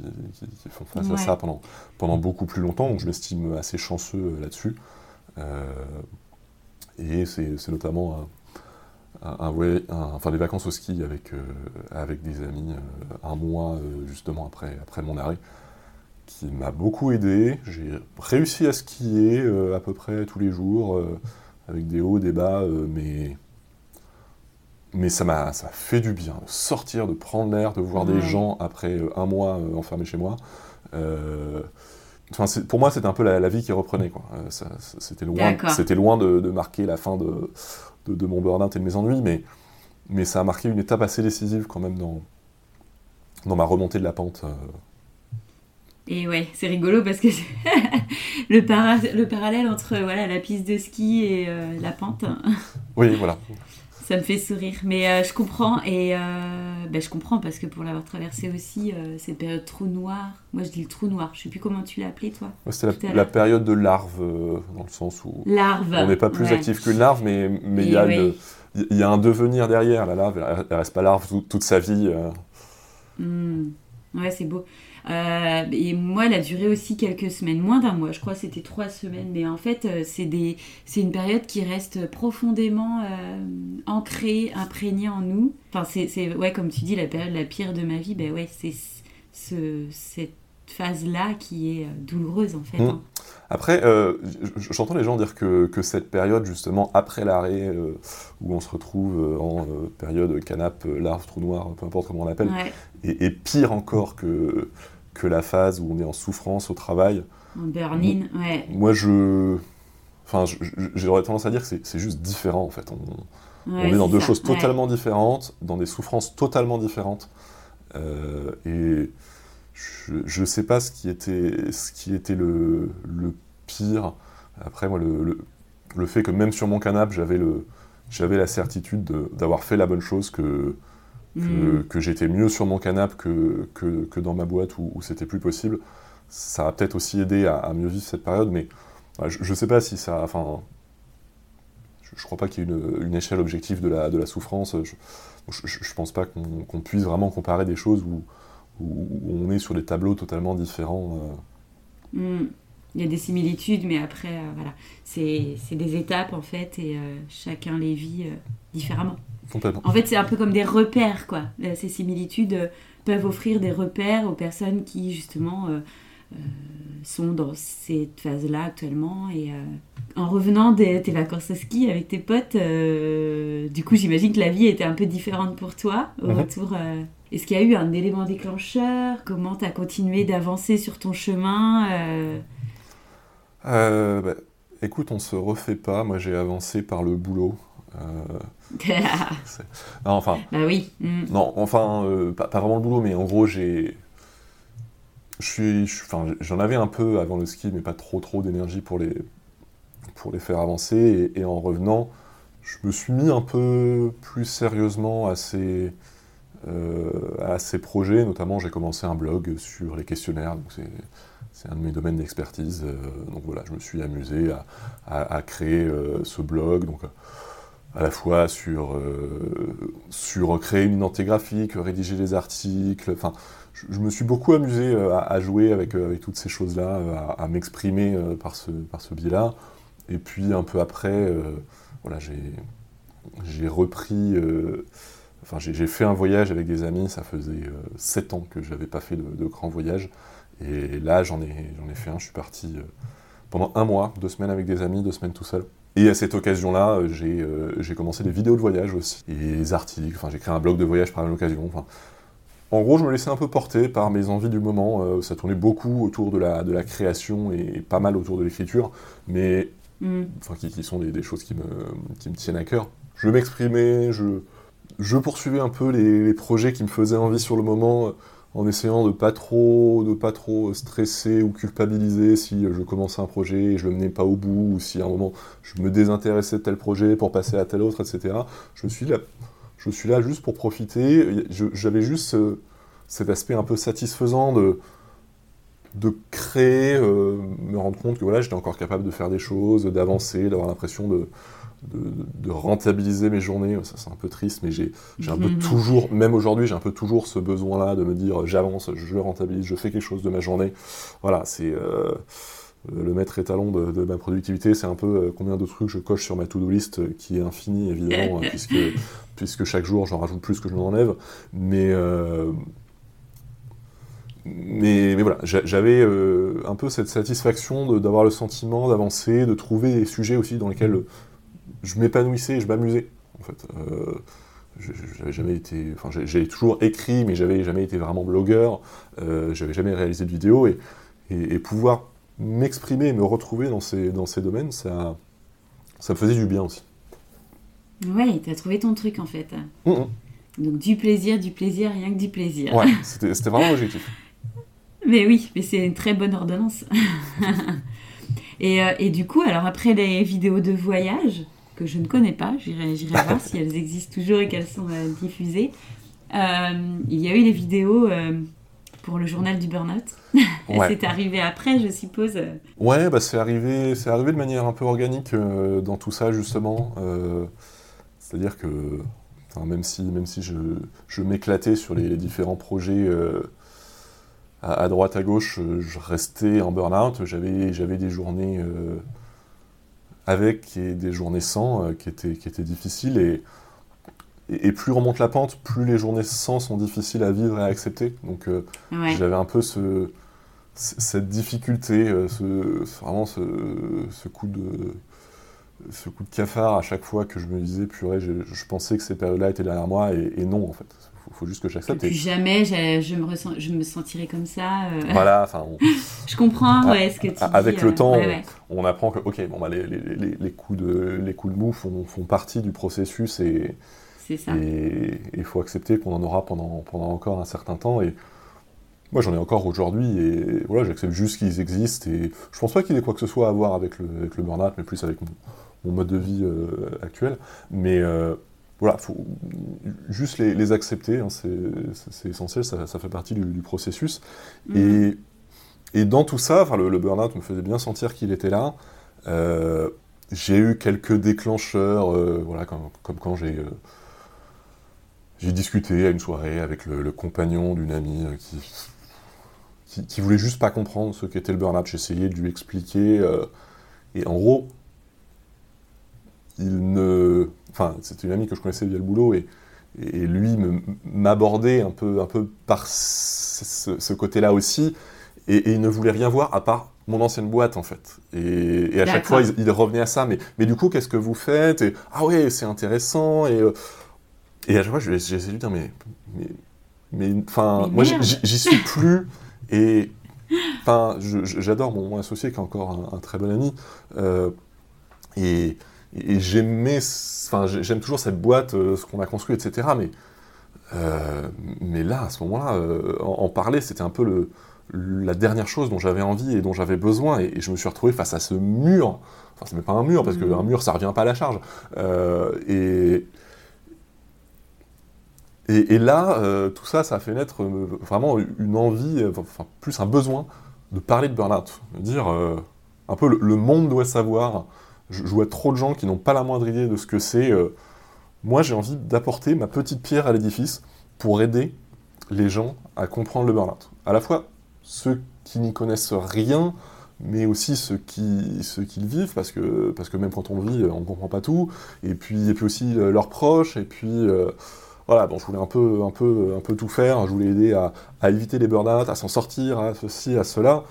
font face à ça pendant, pendant beaucoup plus longtemps. Donc je m'estime assez chanceux là-dessus. et c'est notamment un, enfin des vacances au ski avec, euh, avec des amis euh, un mois euh, justement après, après mon arrêt qui m'a beaucoup aidé. J'ai réussi à skier à peu près tous les jours avec des hauts, des bas, mais mais ça m'a ça fait du bien de sortir, de prendre l'air, de voir des gens après un mois enfermé chez moi. Enfin, pour moi, c'était un peu la, vie qui reprenait. c'était loin, c'était loin de, de, marquer la fin de, de, mon burn-out et de mes ennuis, mais, mais ça a marqué une étape assez décisive quand même dans, dans ma remontée de la pente. Euh. Et ouais, c'est rigolo parce que le, le parallèle entre voilà, la piste de ski et euh, la pente. oui, voilà ça me fait sourire. Mais euh, je comprends, et euh, ben, je comprends parce que pour l'avoir traversé aussi, euh, cette période trou noir, moi je dis le trou noir, je sais plus comment tu l'as appelé toi. C'était la, période de larve, dans le sens où larve. on n'est pas plus actif qu'une larve, mais mais il y, y a un devenir derrière. La larve, elle, ne reste pas larve toute, sa vie. Hmm. Ouais, c'est beau. Euh, et moi, elle a duré aussi quelques semaines, moins d'un mois, je crois que c'était trois semaines. Mais en fait, euh, c'est une période qui reste profondément euh, ancrée, imprégnée en nous. Enfin, c'est, ouais, comme tu dis, la période la pire de ma vie, ben ouais, c'est ce, cette phase-là qui est douloureuse en fait. Mmh. Hein. Après, j'entends les gens dire que, que, cette période, justement, après l'arrêt, où on se retrouve en période canap, larve, trou noir, peu importe comment on l'appelle, est, pire encore que, que la phase où on est en souffrance au travail. En burn-in, ouais. Moi, je. Enfin, j'aurais tendance à dire que c'est juste différent, en fait. On, est dans deux choses totalement différentes, dans des souffrances totalement différentes. Euh, et je ne sais pas ce qui était, ce qui était le, le pire. Après, moi, le, le, le, fait que même sur mon canapé, j'avais la certitude d'avoir fait la bonne chose, que Mm. que, j'étais mieux sur mon canapé que, que, dans ma boîte où, c'était plus possible. Ça a peut-être aussi aidé à, mieux vivre cette période, mais je ne sais pas si ça. Enfin, je ne crois pas qu'il y ait une, une, échelle objective de la, de la souffrance. Je ne pense pas qu'on puisse vraiment comparer des choses où, où, on est sur des tableaux totalement différents. Euh. Mm. Il y a des similitudes, mais après, euh, voilà, c'est des étapes en fait, et euh, chacun les vit différemment. En fait, c'est un peu comme des repères, quoi. Euh, ces similitudes euh, peuvent offrir des repères aux personnes qui, justement, euh, sont dans cette phase-là actuellement. Et en revenant de tes vacances à ski avec tes potes, du coup, j'imagine que la vie était un peu différente pour toi au mhm. retour. Est-ce qu'il y a eu un élément déclencheur? Comment tu as continué d'avancer sur ton chemin bah, Écoute, on se refait pas. Moi, j'ai avancé par le boulot. non, enfin. Bah oui. Mm. Non, enfin, euh, pas, vraiment le boulot, mais en gros, j'ai. Je suis, enfin, j'en avais un peu avant le ski, mais pas trop trop d'énergie pour les, pour les faire avancer. Et, en revenant, je me suis mis un peu plus sérieusement à ces, euh, à ces projets. Notamment, j'ai commencé un blog sur les questionnaires. Donc c'est un de mes domaines d'expertise. Euh, donc voilà, je me suis amusé à, créer ce blog. Donc à la fois sur, euh, sur créer une identité graphique, rédiger des articles. Enfin, je, me suis beaucoup amusé euh, à, jouer avec, euh, toutes ces choses-là, à, m'exprimer par ce, par ce biais-là. Et puis un peu après, voilà, j'ai repris. Enfin, j'ai fait un voyage avec des amis, ça faisait sept ans que je n'avais pas fait de, grands voyages. Et là, j'en ai, ai fait un, je suis parti pendant un mois, deux semaines avec des amis, deux semaines tout seul. Et à cette occasion-là, euh, euh, j'ai commencé des vidéos de voyage aussi, et des articles, enfin j'ai créé un blog de voyage par la même occasion. Enfin, en gros, je me laissais un peu porter par mes envies du moment. Euh, ça tournait beaucoup autour de la, de la création et pas mal autour de l'écriture, mais Mm. enfin, qui, qui sont des, des choses qui me, qui me tiennent à cœur. Je m'exprimais, je, je poursuivais un peu les, les projets qui me faisaient envie sur le moment, euh, en essayant de pas trop, de pas trop stresser ou culpabiliser si euh, je commençais un projet et je le menais pas au bout, ou si à un moment je me désintéressais de tel projet pour passer à tel autre, etc. Je suis là, je suis là juste pour profiter. J'avais juste ce- cet aspect un peu satisfaisant de de créer, euh, me rendre compte que voilà, j'étais encore capable de faire des choses, d'avancer, d'avoir l'impression de, de, de rentabiliser mes journées. Ça, c'est un peu triste, mais j'ai un peu Mhm. toujours, même aujourd'hui, j'ai un peu toujours ce besoin-là de me dire j'avance, je rentabilise, je fais quelque chose de ma journée. Voilà, c'est euh, le maître étalon de, de ma productivité, c'est un peu euh, combien de trucs je coche sur ma to-do list, euh, qui est infinie évidemment, euh, puisque, puisque chaque jour j'en rajoute plus que je n'en enlève. Mais, euh, mais, mais voilà, j'a- j'avais euh, un peu cette satisfaction d'avoir le sentiment d'avancer, de trouver des sujets aussi dans lesquels euh, je m'épanouissais et je m'amusais. En fait, euh, j'avais jamais été, enfin j'ai toujours écrit, mais j'avais jamais été vraiment blogueur. Euh, j'avais jamais réalisé de vidéo et, et, et pouvoir m'exprimer, et me retrouver dans ces dans ces domaines, ça ça me faisait du bien aussi. Ouais, t'as trouvé ton truc en fait. Donc du plaisir, du plaisir, rien que du plaisir. Ouais, c'était c'était vraiment l'objectif. Mais oui, mais c'est une très bonne ordonnance. et, euh, et du coup, alors après les vidéos de voyage, que je ne connais pas, j'irai voir si elles existent toujours et qu'elles sont euh, diffusées, euh, il y a eu les vidéos euh, pour le journal du burn-out. Ouais. C'est arrivé après, je suppose. Ouais, bah c'est arrivé, c'est arrivé de manière un peu organique euh, dans tout ça justement. Euh, C'est-à-dire que, même si, même si je, je m'éclatais sur les, les différents projets euh, à, à droite à gauche, je restais en burn-out. J'avais, j'avais des journées avec des journées sans euh, qui étaient, qui étaient difficiles et, plus remonte la pente, plus les journées sans sont difficiles à vivre et à accepter. Donc euh, Ouais. j'avais un peu ce, cette difficulté, euh, ce- vraiment ce, ce coup de ce coup de cafard à chaque fois que je me disais purée, je, je pensais que ces périodes-là étaient derrière moi et, et non en fait. Faut, faut juste que j'accepte. plus Et jamais je, je me, ressens, je me sentirais comme ça. euh. voilà, enfin, on, Je comprends ouais, ce que tu avec dis, le euh, temps, ouais, ouais. on apprend que ok, bon bah les, les, les, les coups de les coups de mou font, font partie du processus et C'est ça. Et il faut accepter qu'on en aura pendant, pendant encore un certain temps. Et moi, j'en ai encore aujourd'hui. Et voilà, j'accepte juste qu'ils existent. Et je pense pas qu'il ait quoi que ce soit à voir avec le, avec le burn-out, mais plus avec mon, mon mode de vie euh, actuel. Mais euh, voilà, faut juste les, les accepter. hein, c'est essentiel. Ça, ça fait partie du, du processus. Mhm. Et, et dans tout ça, enfin, le, le burn-out me faisait bien sentir qu'il était là. Euh, j'ai eu quelques déclencheurs, euh, voilà, comme, comme quand j'ai euh, j'ai discuté à une soirée avec le, le compagnon d'une amie qui, qui, qui voulait juste pas comprendre ce qu'était le burn-out. J'essayais de lui expliquer, et en gros, il ne, enfin, c'était une amie que je connaissais via le boulot et, et lui m'abordait un peu, un peu par ce, ce côté-là aussi, et, et il ne voulait rien voir à part mon ancienne boîte en fait. Et, et à chaque fois, il, il revenait à ça. Mais, mais du coup, qu'est-ce que vous faites? Et, Ah ouais, c'est intéressant. Et, euh, et à chaque fois, j'ai essayé de lui dire Mais, mais, mais enfin, moi, j'y- suis plus. Et enfin, j'adore mon, mon associé qui est encore un, un très bon ami. Euh, et et j'aimais, enfin, j'ai- j'aime toujours cette boîte, euh, ce qu'on a construit, etc. Mais, euh, mais là, à ce moment-là, euh, en, en parler, c'était un peu le, la dernière chose dont j'avais envie et dont j'avais besoin. Et, et je me suis retrouvé face à ce mur. Enfin, ce n'est pas un mur, parce Mhm. qu'un mur, ça revient pas à la charge. Euh, et, et, et là, euh, tout ça, ça a fait naître euh, vraiment une envie, euh, enfin, plus un besoin de parler de burn-out. De dire, un peu, le, le monde doit savoir. Je, vois trop de gens qui n'ont pas la moindre idée de ce que c'est. euh, moi, j'ai envie d'apporter ma petite pierre à l'édifice pour aider les gens à comprendre le burn-out. À la fois ceux qui n'y connaissent rien, mais aussi ceux qui, ceux qui le vivent, parce que, parce que même quand on vit, on ne comprend pas tout, et puis, et puis aussi euh, leurs proches, et puis euh, voilà, bon, je voulais un peu, un, peu, un peu tout faire, je voulais aider à, à éviter les burn-out, à s'en sortir, à ceci, à cela,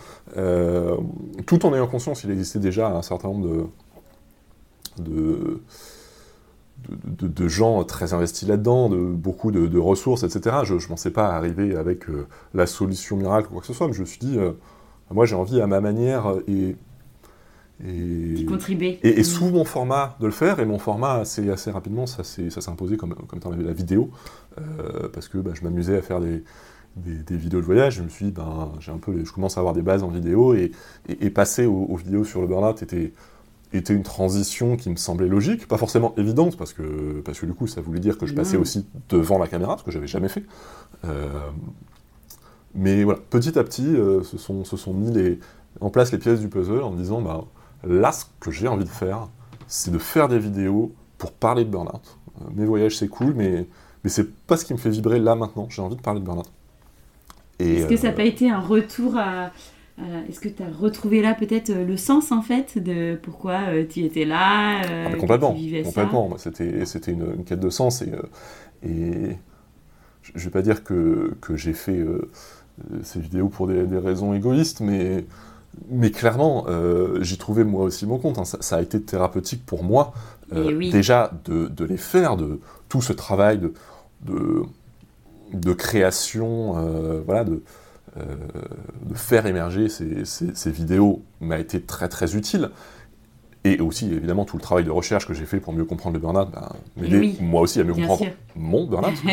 tout en ayant conscience qu'il existait déjà un certain nombre de, de, de, gens très investis là-dedans, de beaucoup de, ressources, etc. Je ne pensais pas arriver avec la solution miracle ou quoi que ce soit, mais je me suis dit, moi j'ai envie à ma manière et et, contribuer. Et, mm. sous mon format de le faire, et mon format assez, assez rapidement, ça s'est imposé comme, comme étant la vidéo, euh, parce que bah, je m'amusais à faire des, des, vidéos de voyage, je me suis dit, ben, j'ai un peu, je commence à avoir des bases en vidéo, et, et passer aux, vidéos sur le burn-out était, était une transition qui me semblait logique, pas forcément évidente, parce que, parce que du coup, ça voulait dire que je passais aussi devant la caméra, ce que j'avais jamais fait. Euh, mais voilà, petit à petit, euh, se, sont, se sont mis les, en place les pièces du puzzle en me disant, bah, Là, ce que j'ai envie de faire, c'est de faire des vidéos pour parler de burn-out. Euh, mes voyages, c'est cool, mais, mais c'est pas ce qui me fait vibrer là maintenant. J'ai envie de parler de burn-out. Est-ce que ça n'a pas été un retour à. Est-ce que tu as retrouvé là peut-être euh, le sens en fait de pourquoi tu étais là ah, Complètement, complètement. C'était, c'était une, quête de sens et, et je ne vais pas dire que, que j'ai fait ces vidéos pour des, des raisons égoïstes, mais mais clairement, euh, j'ai trouvé moi aussi mon compte. Hein. Ça, a été thérapeutique pour moi, euh, déjà de, les faire, de tout ce travail de, de, création, euh, voilà, de, de faire émerger ces, ces vidéos m'a été très très utile. Et aussi, évidemment, tout le travail de recherche que j'ai fait pour mieux comprendre le burn-out ben, m'aider moi aussi à mieux comprendre mon burn-out.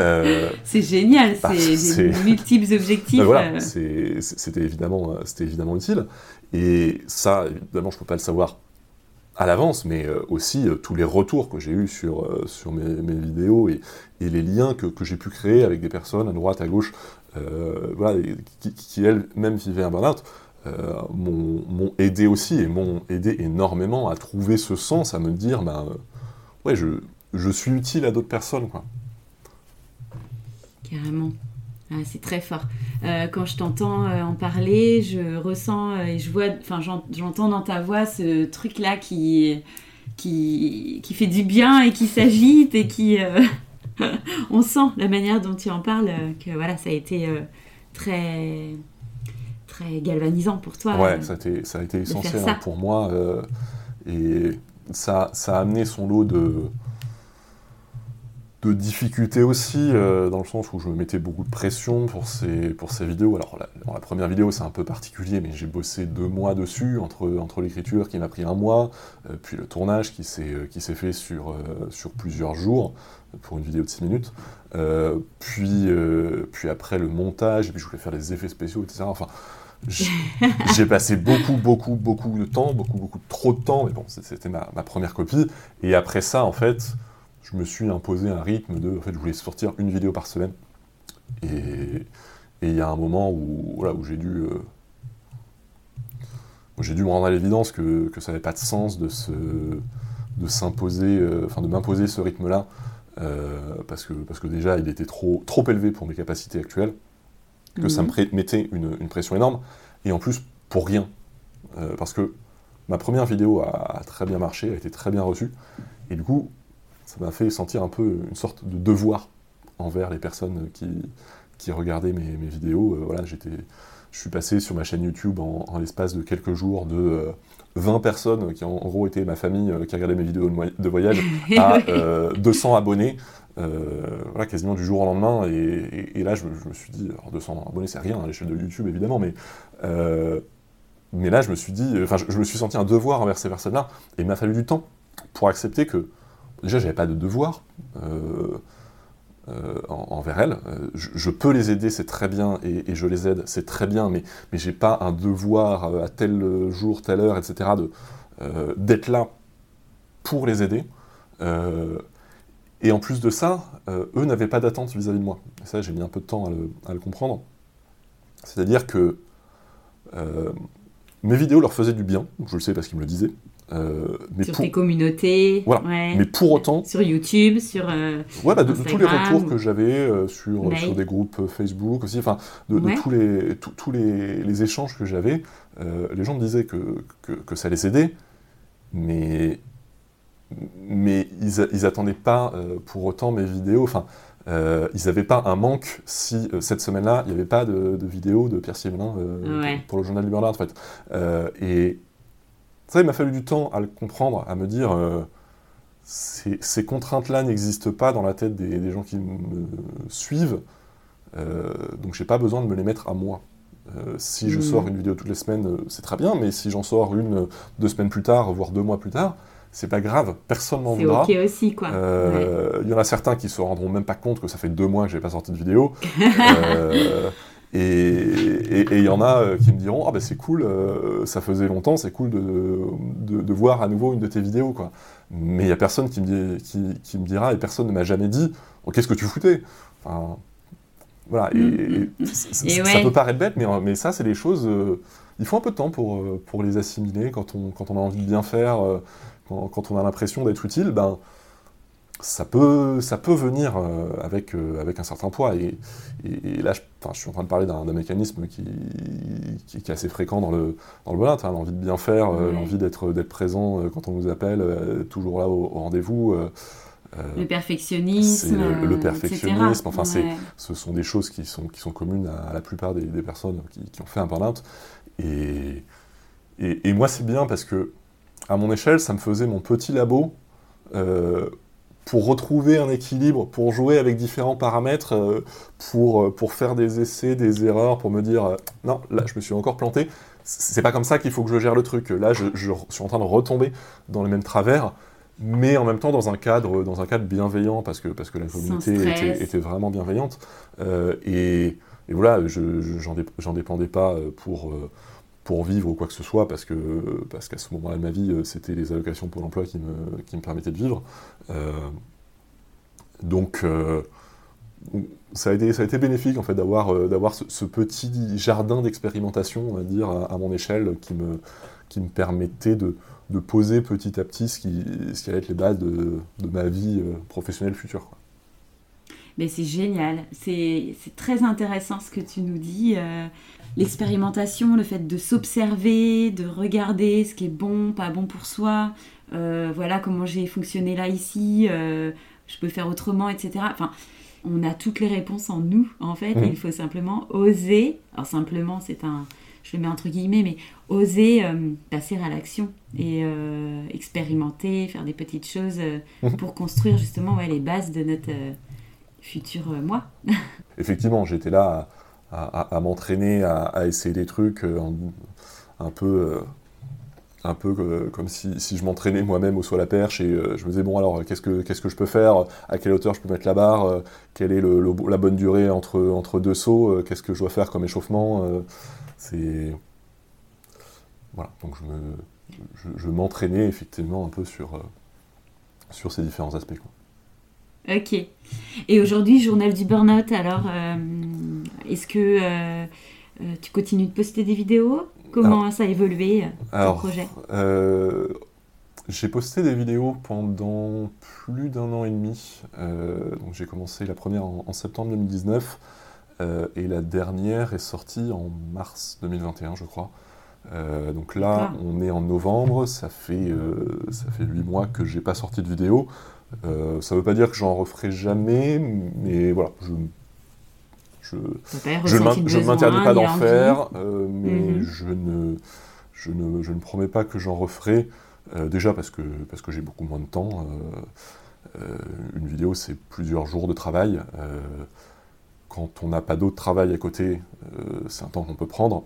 Euh, c'est génial, bah, c'est multiples objectifs. Ben voilà, euh. c'était évidemment, euh, évidemment utile. Et ça, évidemment, je ne peux pas le savoir à l'avance, mais aussi tous les retours que j'ai eus sur, sur mes, mes, vidéos et, et les liens que, que j'ai pu créer avec des personnes à droite, à gauche, voilà, qui, qui elles-mêmes vivaient un burn-out. Euh, m'ont aidé aussi et m'ont aidé énormément à trouver ce sens, à me dire, ben, euh, ouais, je, je, suis utile à d'autres personnes, quoi. Carrément. Ah, c'est très fort. Euh, quand je t'entends en parler, je ressens et je vois, enfin, j'entends dans ta voix ce truc-là qui, qui, qui fait du bien et qui s'agite et qui, on sent la manière dont tu en parles que voilà, ça a été très très galvanisant pour toi. Ouais, ça a été, ça a été essentiel hein, pour moi. Euh, et ça, ça a amené son lot de, de difficultés aussi, euh, dans le sens où je me mettais beaucoup de pression pour ces, pour ces vidéos. Alors, la, dans la première vidéo, c'est un peu particulier, mais j'ai bossé deux mois dessus, entre, entre l'écriture qui m'a pris un mois, euh, puis le tournage qui s'est fait sur, sur plusieurs jours, pour une vidéo de 6 minutes, puis, puis après le montage, et puis je voulais faire les effets spéciaux, etc. Enfin, j'ai passé beaucoup, beaucoup, beaucoup de temps, beaucoup, beaucoup, trop de temps, mais bon, c'était ma, première copie. Et après ça, en fait, je me suis imposé un rythme de. En fait, je voulais sortir une vidéo par semaine. Et il y a un moment où, voilà, où j'ai dû. Euh, j'ai dû me rendre à l'évidence que, que, ça n'avait pas de sens de se de s'imposer, euh, enfin de m'imposer ce rythme-là, euh, parce, que, parce que déjà il était trop, trop élevé pour mes capacités actuelles que ça me mhm. mettait une, pression énorme, et en plus pour rien. Euh, parce que ma première vidéo a, très bien marché, a été très bien reçue, et du coup, ça m'a fait sentir un peu une sorte de devoir envers les personnes qui, qui regardaient mes, vidéos. Euh, voilà, j'étais, je suis passé sur ma chaîne YouTube en, l'espace de quelques jours de 20 euh, personnes qui en, gros étaient ma famille qui regardait mes vidéos de, voyage à 200 abonnés euh, voilà, quasiment du jour au lendemain. Et, là, je, me suis dit, alors 200 abonnés, c'est rien à l'échelle de YouTube, évidemment, mais, euh, mais là, je me suis dit, enfin, je, me suis senti un devoir envers ces personnes-là, et il m'a fallu du temps pour accepter que, déjà, j'avais pas de devoir. Euh, envers elles. Je, peux les aider, c'est très bien, et, je les aide, c'est très bien, mais, mais j'ai pas un devoir à tel jour, telle heure, etc., d'être là pour les aider. Et en plus de ça, euh, eux n'avaient pas d'attente vis-à-vis de moi. Et ça, j'ai mis un peu de temps à le, comprendre. C'est-à-dire que euh, mes vidéos leur faisaient du bien, je le sais parce qu'ils me le disaient. Euh, mais sur tes communautés. Voilà. Mais pour autant. Sur YouTube, sur. ouais, bah, de, tous les retours que j'avais sur, sur des groupes Facebook aussi, enfin, de, tous, les, tous les, les, échanges que j'avais, les gens me disaient que, que, que, ça les aidait, mais mais ils, ils attendaient pas euh, pour autant mes vidéos. Enfin, euh, ils n'avaient pas un manque si euh, cette semaine-là, il n'y avait pas de, de, vidéo de Pierre Sievelin pour le journal du Bernard, en fait. et ça, il m'a fallu du temps à le comprendre, à me dire ces, contraintes-là n'existent pas dans la tête des, gens qui me suivent, euh, donc j'ai pas besoin de me les mettre à moi. Euh, si je mm. sors une vidéo toutes les semaines, euh, c'est très bien, mais si j'en sors une deux semaines plus tard, voire deux mois plus tard, c'est pas grave, personne m'en voudra. C'est ok aussi, quoi. Il y en a certains qui se rendront même pas compte que ça fait deux mois que j'ai pas sorti de vidéo. Et il y en a qui me diront Ah ben c'est cool, ça faisait longtemps, c'est cool de, de, voir à nouveau une de tes vidéos. Quoi. Mais il n'y a personne qui me, qui, qui, me dira, et personne ne m'a jamais dit oh, Qu'est-ce que tu foutais? Enfin, voilà, et, mm, mm, ça peut paraître bête, mais, mais ça, c'est des choses. Euh, il faut un peu de temps pour, euh, pour les assimiler quand on, quand on a envie de bien faire, euh, quand, quand, on a l'impression d'être utile. Ben, ça peut, ça peut venir avec, avec un certain poids. Et, et, là, je, je, suis en train de parler d'un mécanisme qui, qui, est assez fréquent dans le, dans le hein, l'envie de bien faire, l'envie d'être présent quand on nous appelle, toujours là au rendez-vous. Euh, le perfectionnisme. Le, perfectionnisme, enfin, ce sont des choses qui sont, qui sont communes à, la plupart des, personnes qui, ont fait un burn-out. Et, et, moi, c'est bien parce que, à mon échelle, ça me faisait mon petit labo euh, pour retrouver un équilibre, pour jouer avec différents paramètres, euh, pour, pour faire des essais, des erreurs, pour me dire non, là, je me suis encore planté. C'est pas comme ça qu'il faut que je gère le truc. Là, je, je suis en train de retomber dans les mêmes travers mais en même temps dans un cadre, dans un cadre bienveillant, parce que, parce que la communauté était, vraiment bienveillante. Euh, et, voilà, je j'en dépendais pas euh, pour, euh, pour vivre ou quoi que ce soit, parce que parce qu'à ce moment-là de ma vie, c'était les allocations pour l'emploi qui me, qui me permettaient de vivre. donc ça a, été, ça a été bénéfique en fait d'avoir ce, petit jardin d'expérimentation, on va dire, à, mon échelle, qui me, qui me permettait de, de poser petit à petit ce qui, ce qui allait être les bases de, de ma vie euh, professionnelle future. Mais c'est génial, c'est très intéressant ce que tu nous dis. Euh, l'expérimentation, le fait de s'observer, de regarder ce qui est bon, pas bon pour soi. Euh, voilà comment j'ai fonctionné là ici, je peux faire autrement, etc. Enfin, on a toutes les réponses en nous, en fait. Mmh. il faut simplement oser. Alors simplement, c'est un, je le mets entre guillemets, mais oser euh, passer à l'action et euh, expérimenter, faire des petites choses euh, pour construire justement ouais, les bases de notre futur moi. Effectivement, j'étais là à, m'entraîner, à, essayer des trucs un peu un peu comme si, si je m'entraînais moi-même au saut à la perche et je me disais bon alors qu'est-ce que qu'est-ce que je peux faire? À quelle hauteur je peux mettre la barre? Quelle est la bonne durée entre entre deux sauts? Qu'est-ce que je dois faire comme échauffement? C'est. Voilà, donc je, me, je, m'entraînais effectivement un peu sur, euh, sur ces différents aspects. Ok. Et aujourd'hui, journal du burn-out, alors, euh, est-ce que euh, tu continues de poster des vidéos? Comment ça a évolué, ton projet? J'ai posté des vidéos pendant plus d'un an et demi. donc j'ai commencé la première en, en septembre 2019. Euh, et la dernière est sortie en mars 2021, je crois. Euh, donc là, ah. on est en novembre, ça fait, euh, ça fait 8 mois que j'ai pas sorti de vidéo. Ça ne veut pas dire que j'en referai jamais, mais voilà, je, je, je, ne m'interdis pas d'en faire, mais mhm. je, ne, je, ne, je ne promets pas que j'en referai, déjà parce que, parce que j'ai beaucoup moins de temps. une vidéo, c'est plusieurs jours de travail quand on n'a pas d'autre travail à côté, euh, c'est un temps qu'on peut prendre.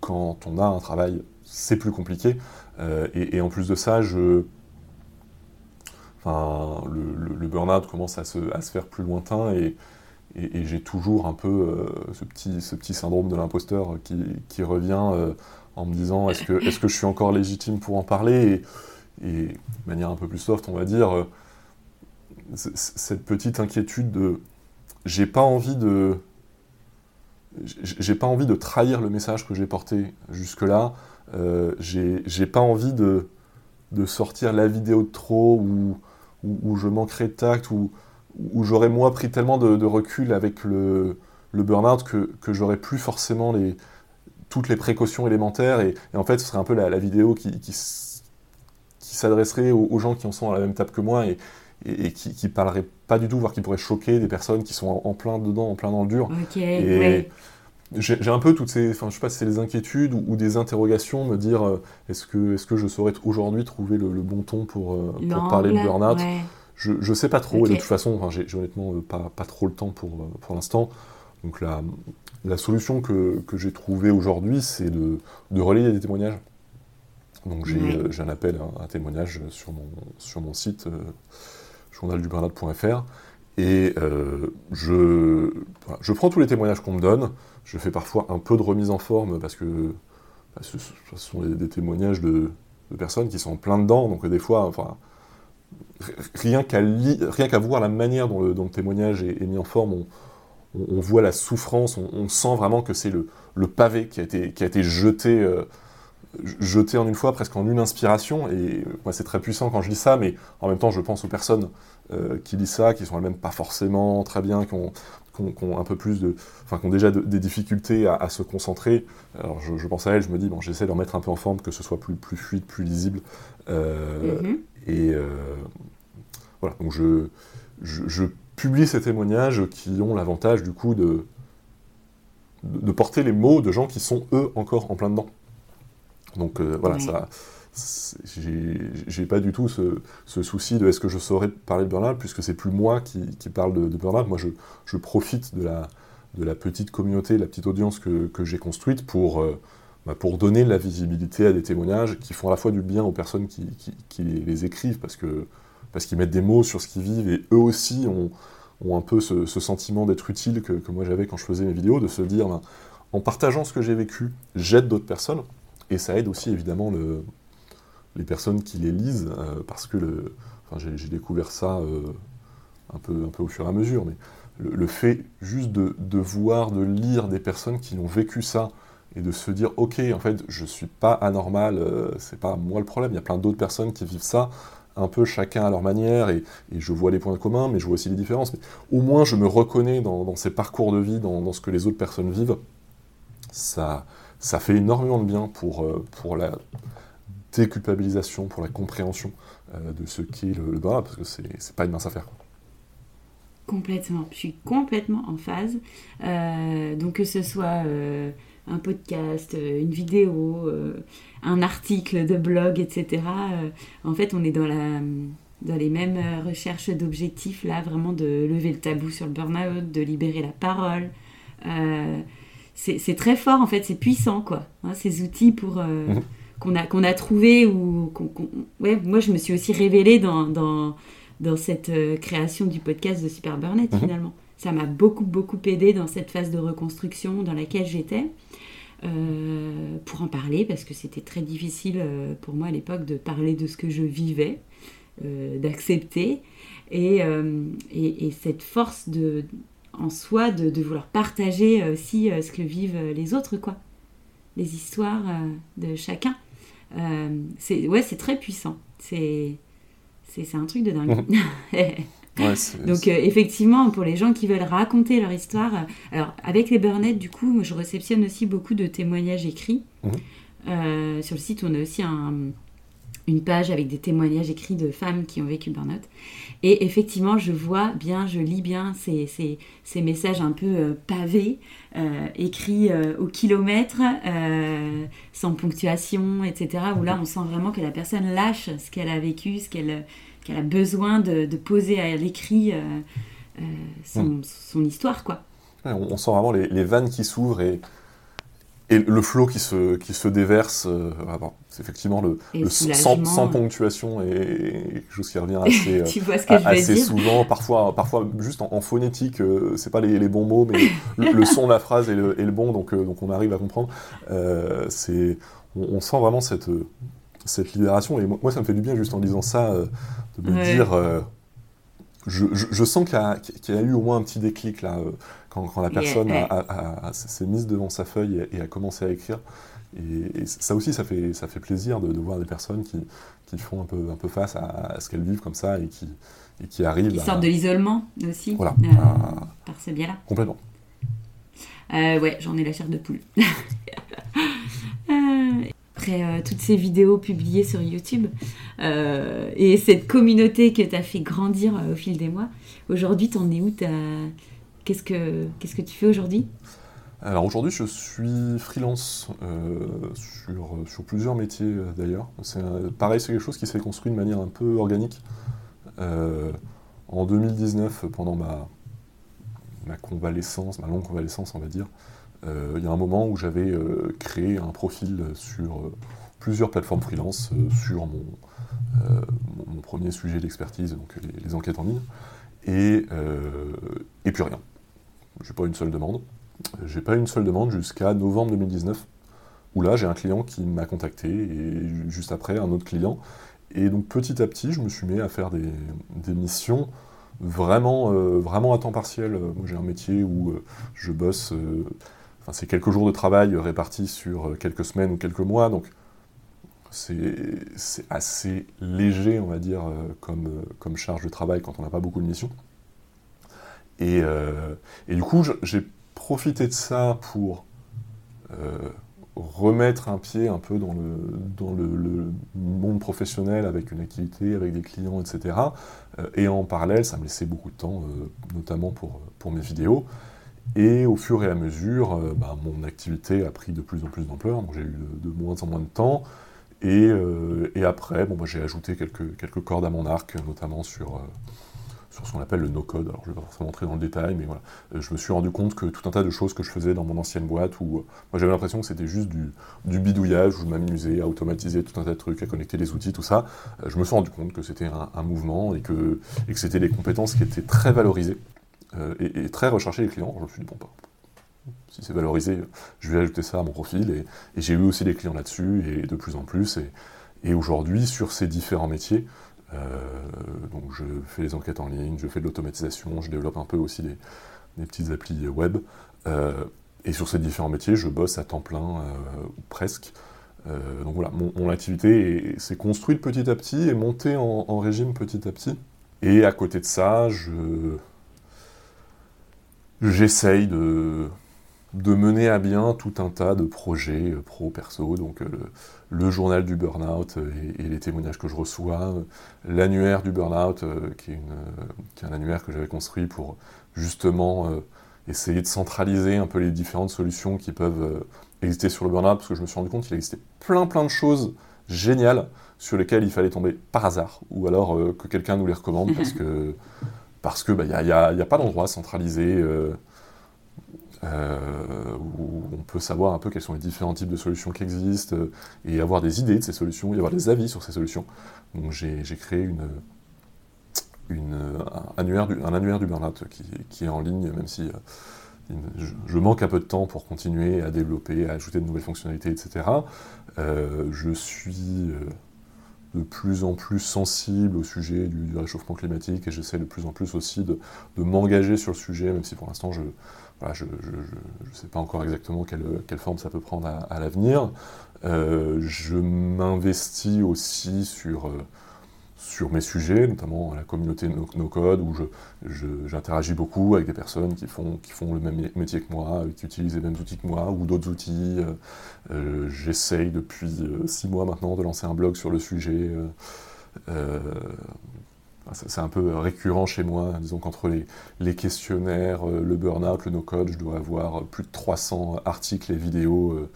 Quand on a un travail, c'est plus compliqué. Euh, et, en plus de ça, je... le, burn-out commence à se, faire plus lointain et, j'ai toujours un peu euh, ce, petit, syndrome de l'imposteur qui, revient en me disant est-ce que, je suis encore légitime pour en parler et, de manière un peu plus soft, on va dire, cette petite inquiétude de j'ai pas envie de j'ai pas envie de trahir le message que j'ai porté jusque-là. Euh, j'ai pas envie de, de, sortir la vidéo de trop ou où, je manquerai de tact ou où j'aurais moi pris tellement de, recul avec le, le burn-out que, que j'aurais plus forcément les, toutes les précautions élémentaires. Et, en fait, ce serait un peu la, vidéo qui, qui, s'adresserait aux, aux, gens qui en sont à la même table que moi et, et, qui, qui parlerait pas du tout, voire qui pourrait choquer des personnes qui sont en, plein dedans, en plein dans le dur. et, j'ai un peu toutes ces, enfin je sais pas si c'est des inquiétudes ou, des interrogations, me dire euh, est-ce que, est que je saurais aujourd'hui trouver le, bon ton pour, euh, pour parler de burn-out? je, je sais pas trop, et de toute façon, enfin, j'ai honnêtement euh, pas, pas trop le temps pour, pour l'instant. Donc la, la solution que, que j'ai trouvée aujourd'hui, c'est de, de relayer des témoignages. Donc j'ai un appel à un témoignage sur mon, sur mon site journalduburnout.fr et je, je prends tous les témoignages qu'on me donne, je fais parfois un peu de remise en forme parce que bah, ce, sont des, témoignages de, personnes qui sont en plein dedans, donc des fois, rien qu'à voir la manière dont le, témoignage est, mis en forme, on, voit la souffrance, on, sent vraiment que c'est le, pavé qui a été, qui a été jeté, euh, jeté en une fois, presque en une inspiration. Et moi, c'est très puissant quand je lis ça, mais en même temps, je pense aux personnes euh, qui lisent ça, qui sont elles-mêmes pas forcément très bien, qui ont, un peu plus de, enfin, qui ont déjà des difficultés à, se concentrer. Alors je, pense à elles, je me dis bon, j'essaie de leur mettre un peu en forme, que ce soit plus, plus fluide, plus lisible. Euh, mm-hmm. Et euh, voilà, donc je, je, publie ces témoignages qui ont l'avantage du coup de, de, porter les mots de gens qui sont eux encore en plein dedans. Donc voilà, ça j'ai pas du tout ce, souci de est-ce que je saurais parler de burn-out, puisque c'est plus moi qui, parle de, de burn-out. Moi, je, profite de la, petite communauté, la petite audience que, j'ai construite pour, euh, bah, pour donner de la visibilité à des témoignages qui font à la fois du bien aux personnes qui, les écrivent, parce qu'ils parce qu'ils mettent des mots sur ce qu'ils vivent, et eux aussi ont, ont un peu ce, sentiment d'être utile que, moi j'avais quand je faisais mes vidéos, de se dire, ben, en partageant ce que j'ai vécu, j'aide d'autres personnes, et ça aide aussi évidemment le, les personnes qui les lisent, euh, parce que le, j'ai découvert ça euh, un, peu, un peu au fur et à mesure, mais le, fait juste de, voir, de lire des personnes qui ont vécu ça, et de se dire, ok, en fait, je suis pas anormal, euh, c'est pas moi le problème, il y a plein d'autres personnes qui vivent ça, un peu chacun à leur manière, et, je vois les points communs, mais je vois aussi les différences. Mais au moins, je me reconnais dans, ces parcours de vie, dans, ce que les autres personnes vivent. Ça, ça fait énormément de bien pour, pour la, déculpabilisation, pour la compréhension euh, de ce qu'est le, le parce que c'est pas une mince affaire. Complètement, je suis complètement en phase. Euh, donc que ce soit euh, un podcast, une vidéo, un article de blog, etc. en fait, on est dans, la, dans les mêmes recherches d'objectifs, là, vraiment de lever le tabou sur le burn-out, de libérer la parole. c'est très fort, en fait, c'est puissant, quoi, hein, ces outils pour... Mhm qu'on a, qu'on a trouvé ou ouais, moi je me suis aussi révélée dans, dans, dans cette euh, création du podcast de Super Burnett mhm. finalement. Ça m'a beaucoup beaucoup aidé dans cette phase de reconstruction dans laquelle j'étais. Euh, pour en parler parce que c'était très difficile euh, pour moi à l'époque de parler de ce que je vivais, d'accepter et, et, et, cette force de, en soi de, de vouloir partager aussi ce que vivent les autres, quoi. Les histoires de chacun. Euh, c'est ouais, c'est très puissant. C'est c'est un truc de dingue. Donc euh, effectivement, pour les gens qui veulent raconter leur histoire, euh, alors avec les burnettes, du coup, je réceptionne aussi beaucoup de témoignages écrits. Mhm. sur le site, on a aussi un, une page avec des témoignages écrits de femmes qui ont vécu burn-out. Et effectivement, je vois bien, je lis bien ces, ces, ces messages un peu euh, pavés, euh, écrits euh, au kilomètre, sans ponctuation, etc. Où là, on sent vraiment que la personne lâche ce qu'elle a vécu, ce qu'elle qu'elle a besoin de, de poser à l'écrit son, son, histoire, quoi. on, sent vraiment les, les vannes qui s'ouvrent et et le flot qui se, qui se déverse, euh, c'est effectivement le, sans, ponctuation et quelque chose qui revient assez, euh, assez souvent, parfois, parfois juste en, phonétique, euh, c'est pas les, les, bons mots, mais le, son de la phrase est le, le bon, donc, donc on arrive à comprendre. c'est, on, sent vraiment cette, cette libération, et moi, ça me fait du bien juste en disant ça, de me dire, je, je, sens qu'il y, y, a eu au moins un petit déclic là quand, la personne s'est mise devant sa feuille et, a commencé à écrire. Et, ça aussi, ça fait, ça fait plaisir de, voir des personnes qui, qui, font un peu, un peu face à, ce qu'elles vivent comme ça et qui, et qui arrivent. Qui sortent de l'isolement aussi, voilà, euh, par ce biais-là. Complètement. Euh, ouais, j'en ai la chair de poule. Euh, après toutes ces vidéos publiées sur YouTube et cette communauté que tu as fait grandir au fil des mois, aujourd'hui, t'en es où Qu'est-ce que, qu'est-ce que tu fais aujourd'hui? Alors aujourd'hui, je suis freelance sur, sur, plusieurs métiers d'ailleurs. C'est pareil, c'est quelque chose qui s'est construit de manière un peu organique. en 2019, pendant ma, ma convalescence, ma longue convalescence, on va dire, il y a un moment où j'avais créé un profil sur plusieurs plateformes freelance sur mon, mon, premier sujet d'expertise, donc les, enquêtes en ligne, et, et puis rien. J'ai pas une seule demande. J'ai pas une seule demande jusqu'à novembre 2019, où là j'ai un client qui m'a contacté, et juste après un autre client. Et donc petit à petit, je me suis mis à faire des, missions vraiment, euh, vraiment à temps partiel. Moi j'ai un métier où euh, je bosse, euh, enfin c'est quelques jours de travail répartis sur quelques semaines ou quelques mois, donc c'est assez léger, on va dire, comme, comme charge de travail quand on n'a pas beaucoup de missions. Et, et du coup, j'ai profiter de ça pour euh, remettre un pied un peu dans le, dans le, monde professionnel avec une activité, avec des clients, etc. Euh, et en parallèle, ça me laissait beaucoup de temps, euh, notamment pour, pour mes vidéos. Et au fur et à mesure, bah, mon activité a pris de plus en plus d'ampleur, donc j'ai eu de, moins en moins de temps. Et, et après, bon, bah, j'ai ajouté quelques, quelques cordes à mon arc, notamment sur sur ce qu'on appelle le no-code. Alors je ne vais pas forcément entrer dans le détail, mais voilà. Euh, je me suis rendu compte que tout un tas de choses que je faisais dans mon ancienne boîte, où euh, moi j'avais l'impression que c'était juste du, bidouillage, où je m'amusais à automatiser tout un tas de trucs, à connecter les outils, tout ça. Euh, je me suis rendu compte que c'était un, mouvement et que, c'était des compétences qui étaient très valorisées et, très recherchées les clients. Je me suis dit, bon, bah, si c'est valorisé, je vais ajouter ça à mon profil. Et, j'ai eu aussi des clients là-dessus, et de plus en plus. Et, aujourd'hui, sur ces différents métiers, donc je fais les enquêtes en ligne, je fais de l'automatisation, je développe un peu aussi des, petites applis web. Euh, et sur ces différents métiers, je bosse à temps plein, euh, ou presque. donc voilà, mon, activité s'est construite petit à petit et montée en, régime petit à petit. Et à côté de ça, je j'essaye de, de mener à bien tout un tas de projets euh, pro-perso, donc euh, le, journal du burn-out euh, et, les témoignages que je reçois, l'annuaire du burn-out, qui, est un annuaire que j'avais construit pour justement essayer de centraliser un peu les différentes solutions qui peuvent exister sur le burn-out, parce que je me suis rendu compte qu'il existait plein plein de choses géniales sur lesquelles il fallait tomber par hasard, ou alors que quelqu'un nous les recommande, parce que parce que il bah, n'y a, pas d'endroit centralisé où on peut savoir un peu quels sont les différents types de solutions qui existent euh, et avoir des idées de ces solutions et avoir des avis sur ces solutions. Donc j'ai créé un, annuaire du, un qui, est en ligne, même si euh, je, manque un peu de temps pour continuer à développer, à ajouter de nouvelles fonctionnalités, etc. je suis de plus en plus sensible au sujet du, réchauffement climatique et j'essaie de plus en plus aussi de, de m'engager sur le sujet, même si pour l'instant je je ne sais pas encore exactement quelle, forme ça peut prendre à, l'avenir. Euh, je m'investis aussi sur, euh, sur mes sujets, notamment la communauté NoCode, où j'interagis beaucoup avec des personnes qui font, qui font le même métier que moi, qui utilisent les mêmes outils que moi, ou d'autres outils. Euh, j'essaye depuis six mois maintenant de lancer un blog sur le sujet. C'est un peu récurrent chez moi, disons qu'entre les, questionnaires, euh, le burn-out, le no-code, je dois avoir plus de 300 articles et vidéos euh,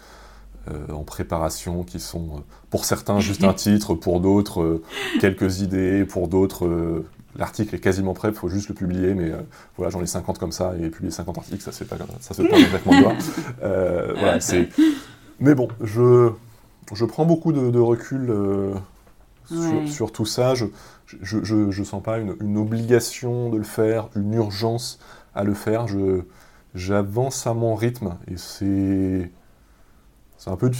euh, en préparation qui sont, pour certains, juste un titre, pour d'autres, quelques idées, pour d'autres, l'article est quasiment prêt, il faut juste le publier, mais voilà, j'en ai 50 comme ça, et publier 50 articles, ça se fait pas, ça se fait pas exactement de voilà, Mais bon, je, je prends beaucoup de, recul sur, tout ça. Je, je ne sens pas une, obligation de le faire, une urgence à le faire. J'avance à mon rythme et c'est un peu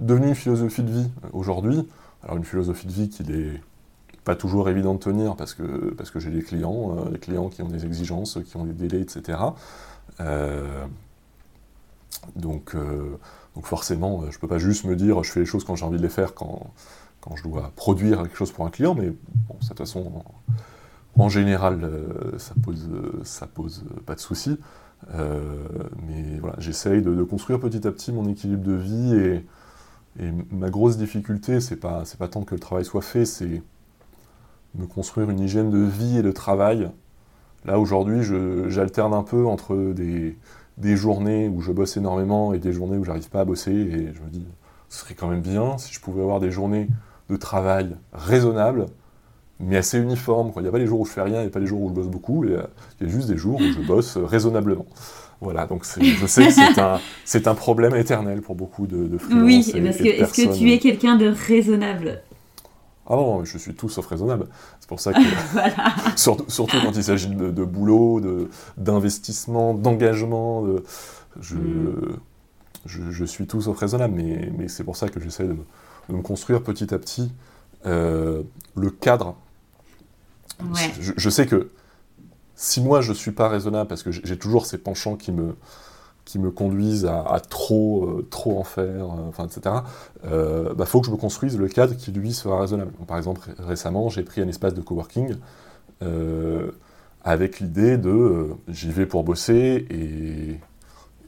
devenu une philosophie de vie aujourd'hui. Alors une philosophie de vie qui n'est pas toujours évident de tenir parce que, parce que j'ai des clients, euh, des clients qui ont des exigences, qui ont des délais, etc. Euh, donc, euh, donc forcément, je ne peux pas juste me dire je fais les choses quand j'ai envie de les faire quand, quand je dois produire quelque chose pour un client, mais bon, de toute façon, en, général, euh, ça pose, ça pose pas de soucis. Euh, mais voilà, j'essaye de, construire petit à petit mon équilibre de vie et, ma grosse difficulté, c'est pas, c'est pas tant que le travail soit fait, c'est me construire une hygiène de vie et de travail. Là aujourd'hui, j'alterne un peu entre des, des journées où je bosse énormément et des journées où j'arrive pas à bosser. Et je me dis, ce serait quand même bien si je pouvais avoir des journées de travail raisonnables, mais assez uniformes. Il n'y a pas les jours où je fais rien et pas les jours où je bosse beaucoup. Il y a juste des jours où je bosse raisonnablement. Voilà, donc je sais que c'est un, c'est un problème éternel pour beaucoup de, de Oui, parce que est-ce que tu es quelqu'un de raisonnable? Ah non, je suis tout sauf raisonnable. C'est pour ça que, surtout, quand il s'agit de, boulot, d'investissement, d'engagement, de, mm. je, je, suis tout sauf raisonnable. Mais, mais c'est pour ça que j'essaie de, me construire petit à petit euh, le cadre. Je, sais que si moi je suis pas raisonnable, parce que j'ai toujours ces penchants qui me, qui me conduisent à, trop, euh, trop en faire, euh, enfin, etc., il euh, bah, faut que je me construise le cadre qui, lui, sera raisonnable. par exemple, récemment, j'ai pris un espace de coworking avec l'idée de j'y vais pour bosser et,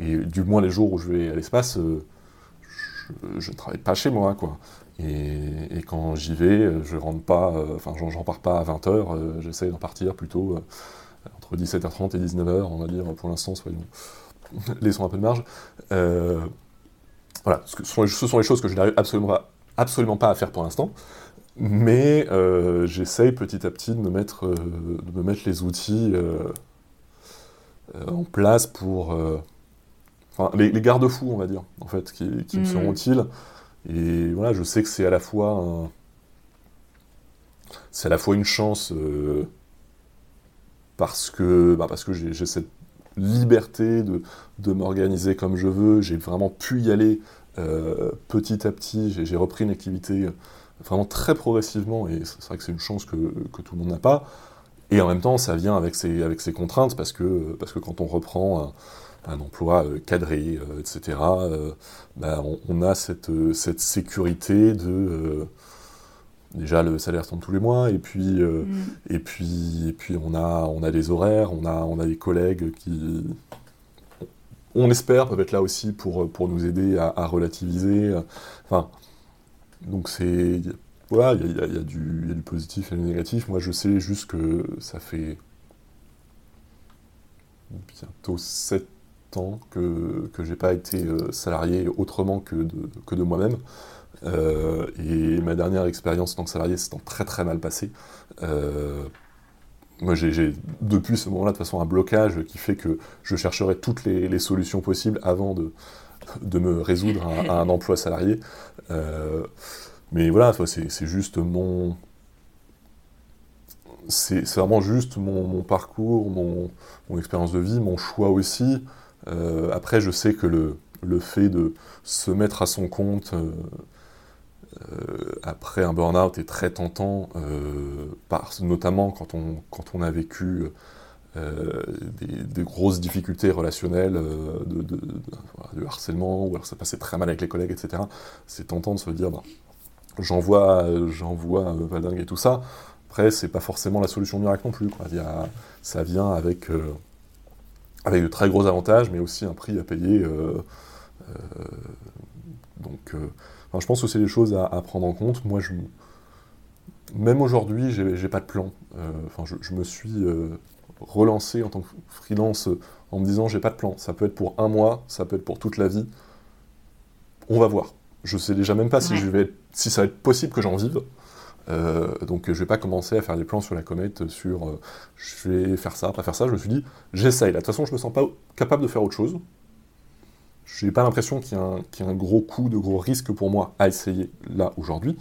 et, du moins les jours où je vais à l'espace, je ne travaille pas chez moi, quoi. Et, quand j'y vais, je rentre pas, enfin, j'en pars pas à 20h, j'essaie d'en partir plutôt entre 17h30 et 19h, on va dire, pour l'instant, soyons laissons un peu de marge. Euh, voilà, ce, sont, les choses que je n'arrive absolument, pas à faire pour l'instant, mais euh, j'essaye petit à petit de me mettre, euh, de me mettre les outils en place pour... Enfin, les, garde-fous, on va dire, en fait, qui, me mm. seront utiles. Et voilà, je sais que c'est à la fois c'est à la fois une chance parce que, bah parce que j'ai cette liberté de, de m'organiser comme je veux. J'ai vraiment pu y aller euh, petit à petit. J'ai repris une activité euh, vraiment très progressivement, et c'est vrai que c'est une chance que, que, tout le monde n'a pas. Et en même temps, ça vient avec ses, avec ses contraintes, parce que, parce que quand on reprend un, emploi euh, cadré, etc., bah, on, a cette, cette sécurité de déjà le salaire tombe tous les mois et puis euh, mm. et puis et puis on a on a des horaires on a on a des collègues qui on espère peuvent être là aussi pour pour nous aider à, relativiser enfin donc c'est voilà il y, a, du, y a du positif et du négatif moi je sais juste que ça fait bientôt 7 que que j'ai pas été euh, salarié autrement que de, que de moi-même euh, et ma dernière expérience en tant que salarié s'étant très très mal passée. Euh, moi, j'ai depuis ce moment-là, de toute façon, un blocage qui fait que je chercherai toutes les, solutions possibles avant de, de me résoudre à, un emploi salarié. Mais voilà, c'est juste mon. C'est vraiment juste mon, parcours, mon, expérience de vie, mon choix aussi. Après, je sais que le, le, fait de se mettre à son compte euh, après un burn-out est très tentant, euh, notamment quand on, quand on a vécu euh, des, grosses difficultés relationnelles, de, harcèlement, ou alors ça passait très mal avec les collègues, etc. C'est tentant de se dire, bah, j'envoie j'envoie Valdingue et tout ça. Après, c'est pas forcément la solution miracle non plus. Ça vient avec, avec de très gros avantages, mais aussi un prix à payer. donc, je pense que c'est des choses à, prendre en compte. Moi, je, même aujourd'hui, j'ai pas de plan. Euh, enfin, je, me suis euh, relancé en tant que freelance euh, en me disant j'ai pas de plan. Ça peut être pour un mois, ça peut être pour toute la vie. On va voir. Je sais déjà même pas si, je vais si ça va être possible que j'en vive. Donc je vais pas commencer à faire des plans sur la comète sur je vais faire ça, pas faire ça. Je me suis dit j'essaye. De toute façon, je me sens pas capable de faire autre chose. Je n'ai pas l'impression qu'il y, a un gros coup de gros risque pour moi à essayer là aujourd'hui.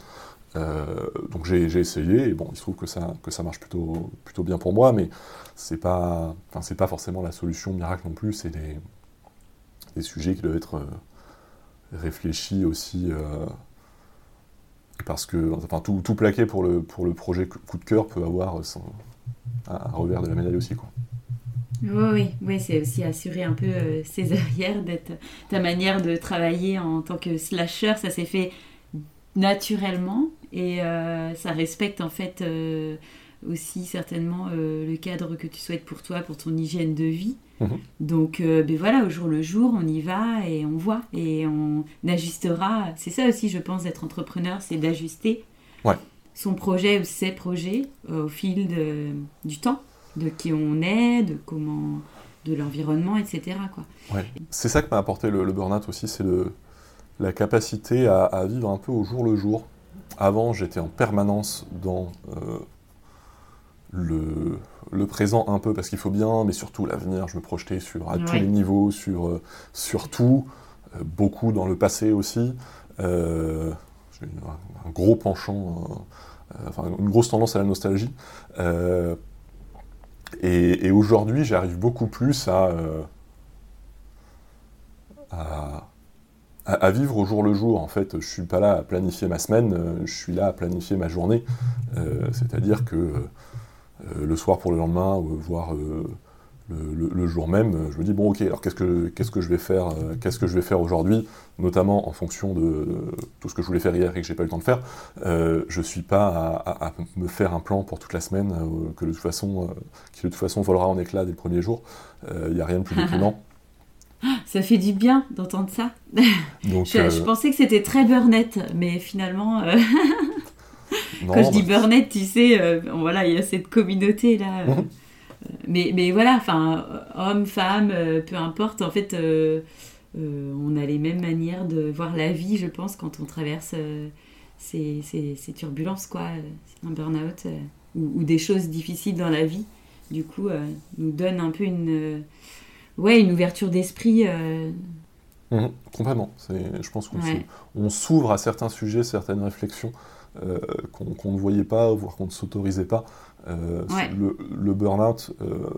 Euh, donc j'ai essayé et bon, il se trouve que ça, marche plutôt, bien pour moi, mais c'est pas, pas forcément la solution miracle non plus. C'est des, sujets qui doivent être euh, réfléchis aussi. Euh, parce que enfin, tout, tout, plaqué pour le, pour le projet coup de cœur peut avoir un revers de la médaille aussi. Quoi. Oui, oui, c'est aussi assurer un peu euh, ses arrières, d'être ta manière de travailler en tant que slasher, ça s'est fait naturellement et euh, ça respecte en fait euh, aussi certainement le cadre que tu souhaites pour toi, pour ton hygiène de vie. Mhm. Donc ben voilà, au jour le jour, on y va et on voit et on ajustera. C'est ça aussi, je pense, d'être entrepreneur, c'est d'ajuster son projet ou ses projets au fil du temps de qui on est, de comment de l'environnement, etc. Quoi. Ouais. C'est ça que m'a apporté le, burn-out aussi, c'est la capacité à, vivre un peu au jour le jour. Avant, j'étais en permanence dans euh, le, le, présent un peu, parce qu'il faut bien, mais surtout l'avenir, je me projetais sur, à tous les niveaux, sur, euh, sur tout, euh, beaucoup dans le passé aussi. J'ai un, gros penchant, enfin une grosse tendance à la nostalgie. Et, aujourd'hui, j'arrive beaucoup plus euh, à, à, vivre au jour le jour. En fait, je suis pas là à planifier ma semaine, euh, je suis là à planifier ma journée. Euh, c'est-à-dire que le soir pour le lendemain, voire le, jour même, je me dis bon ok, alors qu'est-ce que qu'est-ce que je vais faire, euh, qu'est-ce que je vais faire aujourd'hui, notamment en fonction de, tout ce que je voulais faire hier et que j'ai pas eu le temps de faire. Euh, je suis pas à, me faire un plan pour toute la semaine euh, que de toute façon, qui de toute façon volera en éclat dès le premier jour. Il n'y a rien de plus déprimant. Ça fait du bien d'entendre ça. je, pensais que c'était très burnet, mais finalement. Quand je dis bah, burnet, tu sais, voilà, il y a cette communauté là. Mhm mais, mais voilà, enfin, homme, femme, euh, peu importe, en fait, euh, euh, on a les mêmes manières de voir la vie, je pense, quand on traverse ces, ces, turbulences, quoi, un burn-out ou, des choses difficiles dans la vie. Du coup, nous donne un peu une, ouais, une ouverture d'esprit. Mmh, complètement. Je pense qu'on s'ouvre à certains sujets, certaines réflexions qu'on ne voyait pas, voire qu'on ne s'autorisait pas. Euh, le, burn-out, euh,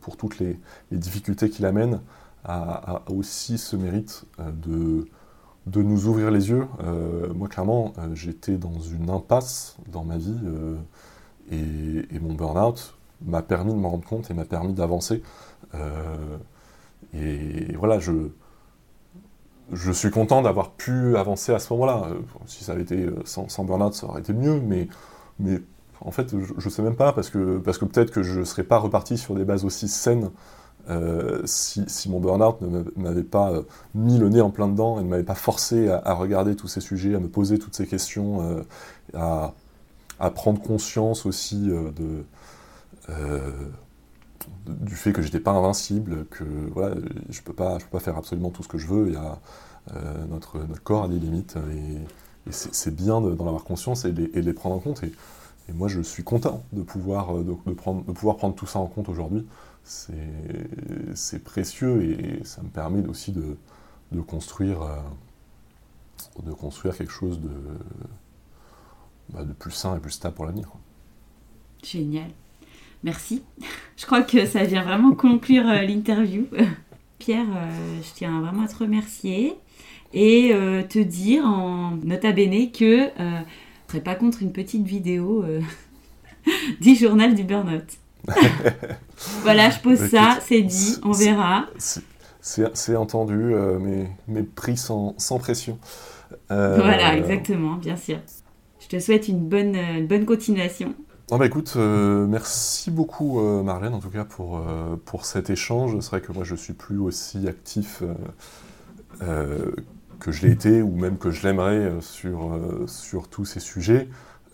pour toutes les, difficultés qu'il amène, a, aussi ce mérite euh, de, de nous ouvrir les yeux. moi, clairement, j'étais dans une impasse dans ma vie et, mon burn-out m'a permis de m'en rendre compte et m'a permis d'avancer. et voilà, je, je suis content d'avoir pu avancer à ce moment-là. Si ça avait été sans, sans burn-out, ça aurait été mieux, mais, mais en fait, je ne sais même pas, parce que, parce que peut-être que je ne serais pas reparti sur des bases aussi saines euh, si, mon burn-out ne m'avait pas euh, mis le nez en plein dedans et ne m'avait pas forcé à, regarder tous ces sujets, à me poser toutes ces questions, euh, à, prendre conscience aussi de, du fait que j'étais pas invincible, que voilà, je peux pas, je peux pas faire absolument tout ce que je veux. Il y a, notre, notre corps a des limites et, c'est bien d'en avoir conscience et de les, prendre en compte. Et moi, je suis content de pouvoir, euh, de, prendre, de pouvoir prendre tout ça en compte aujourd'hui. C'est précieux et ça me permet aussi de, construire, euh, de construire quelque chose de, bah, de plus sain et plus stable pour l'avenir. Génial. Merci. Je crois que ça vient vraiment conclure euh, l'interview. Pierre, je tiens vraiment à te remercier et te dire en nota bene que serais pas contre une petite vidéo euh, du journal du burn-out. voilà, je pose ça, c'est dit, on verra. C'est entendu, euh, mais, mais, pris sans, sans pression. Euh, voilà, exactement, bien sûr. Je te souhaite une bonne, bonne continuation. Bah écoute, merci beaucoup Marlène en tout cas pour, pour cet échange. C'est vrai que moi je suis plus aussi actif que je l'ai été ou même que je l'aimerais euh, sur, euh, sur tous ces sujets.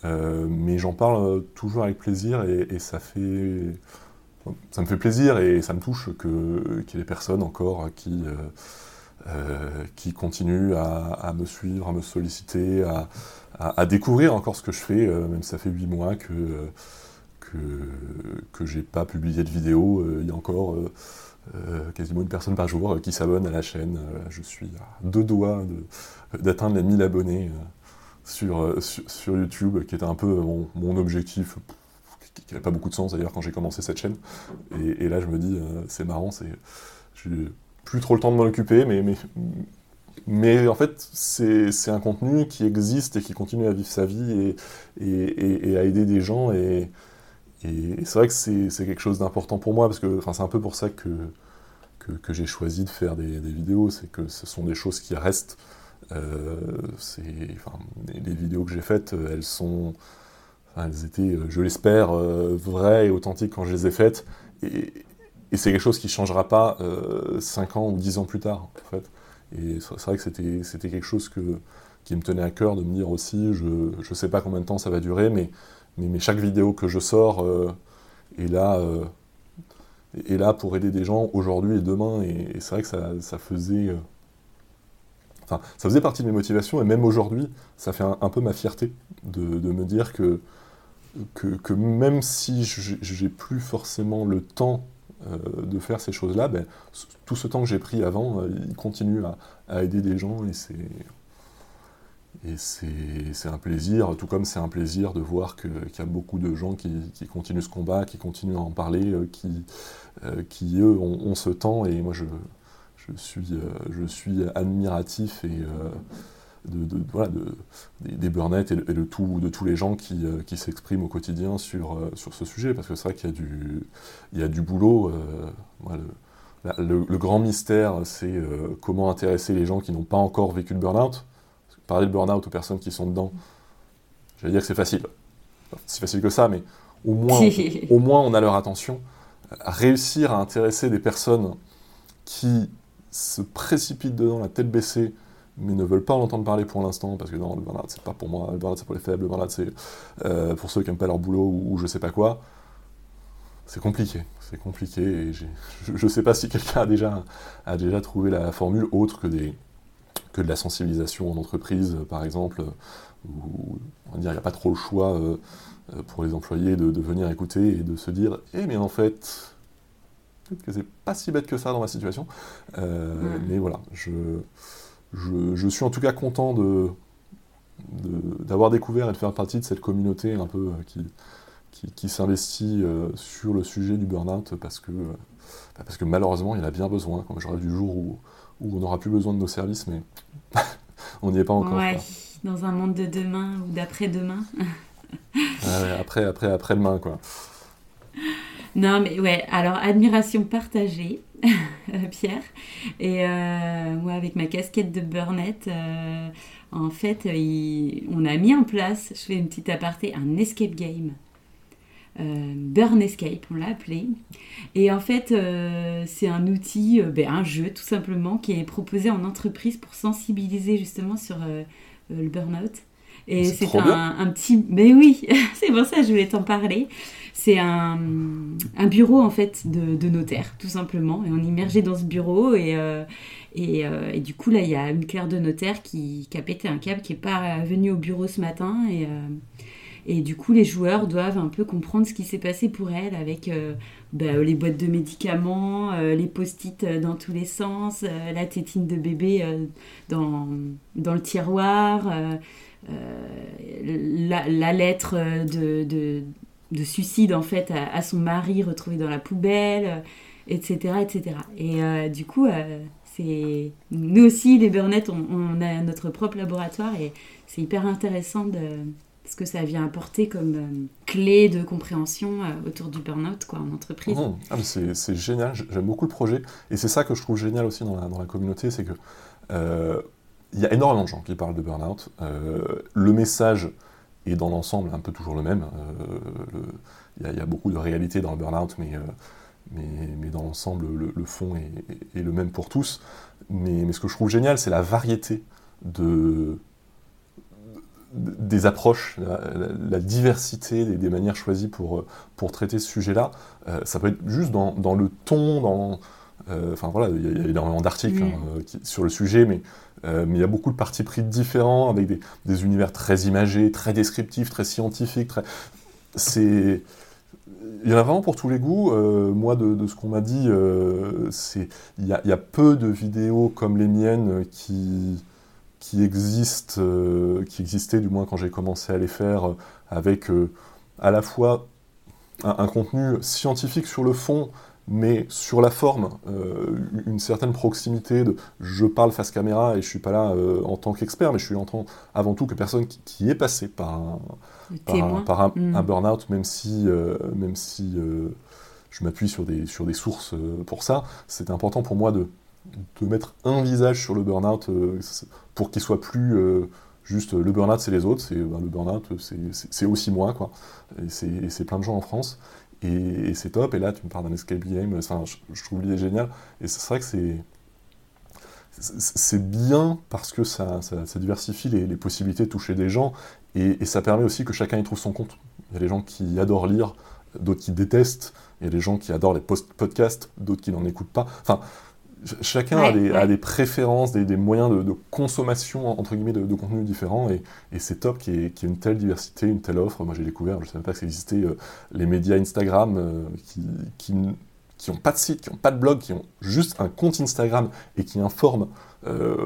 Euh, mais j'en parle toujours avec plaisir et, ça fait ça me fait plaisir et ça me touche qu'il y ait des personnes encore qui, qui continuent à, me suivre, à me solliciter, à, découvrir encore ce que je fais, même si ça fait huit mois que, que, que j'ai pas publié de vidéo. il y a encore euh, quasiment une personne par jour euh, qui s'abonne à la chaîne. Euh, je suis à deux doigts d'atteindre les 1000 abonnés sur, sur, YouTube, qui était un peu mon, objectif, qui n'avait pas beaucoup de sens d'ailleurs quand j'ai commencé cette chaîne. Et, là, je me dis, c'est marrant, c'est, plus trop le temps de m'en occuper, mais, mais, mais en fait, c'est, un contenu qui existe et qui continue à vivre sa vie et, et à aider des gens. Et, et c'est vrai que c'est quelque chose d'important pour moi, parce que c'est un peu pour ça que, que, j'ai choisi de faire des, vidéos, c'est que ce sont des choses qui restent. Euh, les, vidéos que j'ai faites, elles sont, elles étaient, je l'espère, euh, vraies et authentiques quand je les ai faites, et, c'est quelque chose qui ne changera pas euh, 5 ans ou 10 ans plus tard, en fait. Et c'est vrai que c'était quelque chose que, qui me tenait à cœur de me dire aussi, je ne sais pas combien de temps ça va durer, mais mais, chaque vidéo que je sors euh, est là, euh, là pour aider des gens aujourd'hui et demain. Et, c'est vrai que ça, ça faisait. Euh, ça faisait partie de mes motivations, et même aujourd'hui, ça fait un, peu ma fierté de, me dire que, que, même si j'ai plus forcément le temps euh, de faire ces choses-là, ben, tout ce temps que j'ai pris avant, il continue à, aider des gens, et c'est et c'est un plaisir, tout comme c'est un plaisir de voir qu'il y a beaucoup de gens qui, continuent ce combat, qui continuent à en parler, euh, qui, euh, qui eux, ont, ce temps. Et moi, je, je, suis, euh, je suis admiratif et, de, voilà, des, burn-out et, de, tout, de tous les gens qui, qui s'expriment au quotidien sur, sur ce sujet. Parce que c'est vrai qu'il y, a du, il y a du boulot. le, le, grand mystère, c'est comment intéresser les gens qui n'ont pas encore vécu le burn-out parler de burn-out aux personnes qui sont dedans, j'allais dire que c'est facile. C'est facile que ça, mais au moins, au moins on a leur attention. Réussir à intéresser des personnes qui se précipitent dedans la tête baissée, mais ne veulent pas en entendre parler pour l'instant, parce que non, le burn-out c'est pas pour moi, le burn-out c'est pour les faibles, le burn-out c'est euh, pour ceux qui n'aiment pas leur boulot ou, je sais pas quoi. C'est compliqué, c'est compliqué, et je ne sais pas si quelqu'un a déjà, a déjà trouvé la formule autre que des, que de la sensibilisation en entreprise, par exemple, où on va dire il n'y a pas trop le choix euh, pour les employés de, venir écouter et de se dire Eh mais en fait, peut-être que c'est pas si bête que ça dans ma situation. Euh, mais voilà, je, je, suis en tout cas content de, d'avoir découvert et de faire partie de cette communauté un peu euh, qui, qui, s'investit sur le sujet du burn-out parce que, bah, parce que malheureusement il y en a bien besoin, comme je rêve du jour où, où on n'aura plus besoin de nos services, mais on n'y est pas encore. Ouais, dans un monde de demain ou d'après-demain. après, après, après-demain, quoi. Non, mais ouais, alors admiration partagée, Pierre. Et euh, moi, avec ma casquette de Burnett, euh, en fait, on a mis en place, je fais une petite aparté, un escape game. Euh, Burn Escape, on l'a appelé. Et en fait, c'est un outil, ben, un jeu tout simplement, qui est proposé en entreprise pour sensibiliser justement sur le burn-out. Et c'est un, petit... Mais oui, c'est pour ça que je voulais t'en parler. C'est un, un, bureau en fait de, de, notaire, tout simplement. Et on est immergé dans ce bureau et... Et, et, du coup, là, il y a une clerc de notaire qui, qui, a pété un câble, qui n'est pas venue au bureau ce matin. Et, et du coup, les joueurs doivent un peu comprendre ce qui s'est passé pour elle avec euh, bah, les boîtes de médicaments, euh, les post-it euh, dans tous les sens, la tétine de bébé dans, dans le tiroir, la, lettre de, de, de, suicide en fait à, son mari retrouvée dans la poubelle, etc. etc. Et du coup, c'est nous aussi, les Burnettes, on, a notre propre laboratoire et c'est hyper intéressant de ce que ça vient apporter comme euh, clé de compréhension euh, autour du burn-out en entreprise. Mmh. Ah, c'est génial, j'aime beaucoup le projet. Et c'est ça que je trouve génial aussi dans la, communauté, c'est que euh, il y a énormément de gens qui parlent de burn-out. le message est dans l'ensemble un peu toujours le même. Il y, a beaucoup de réalité dans le burn-out, mais, mais, mais, dans l'ensemble, le, fond est, est, le même pour tous. Mais, mais ce que je trouve génial, c'est la variété de, des approches, la, diversité des, manières choisies pour, euh, pour traiter ce sujet-là. Euh, ça peut être juste dans, dans le ton, dans... Euh, enfin voilà, il y, a énormément d'articles hein, sur le sujet, mais, mais il y a beaucoup de partis pris différents, avec des, univers très imagés, très descriptifs, très scientifiques. C'est... Il y en a vraiment pour tous les goûts. moi, de, ce qu'on m'a dit, c'est il y, a, peu de vidéos comme les miennes qui qui existent, euh, qui existaient du moins quand j'ai commencé à les faire, euh, avec euh, à la fois un, contenu scientifique sur le fond, mais sur la forme, une certaine proximité de je parle face caméra et je suis pas là en tant qu'expert, mais je suis en tant, avant tout que personne qui, est passé par un, par un, mm. burn-out, même si, même si je m'appuie sur des, sur des sources pour ça. C'est important pour moi de, de mettre un visage sur le burn-out pour qu'il soit plus euh, juste le burn-out c'est les autres, c'est ben, le burn-out c'est aussi moi quoi. Et c'est plein de gens en France et, c'est top. Et là tu me parles d'un escape game, enfin, je, trouve l'idée géniale et c'est vrai que c'est c'est bien parce que ça, ça, diversifie les, possibilités de toucher des gens et, ça permet aussi que chacun y trouve son compte. Il y a des gens qui adorent lire, d'autres qui détestent, il y a des gens qui adorent les podcasts, d'autres qui n'en écoutent pas. Enfin, chacun a, des, préférences, des, moyens de, consommation, entre guillemets, de, contenu différents, et, c'est top qu'il y, ait une telle diversité, une telle offre. Moi, j'ai découvert, je ne savais pas que ça existait, euh, les médias Instagram euh, qui, qui n'ont pas de site, qui n'ont pas de blog, qui ont juste un compte Instagram et qui informent euh,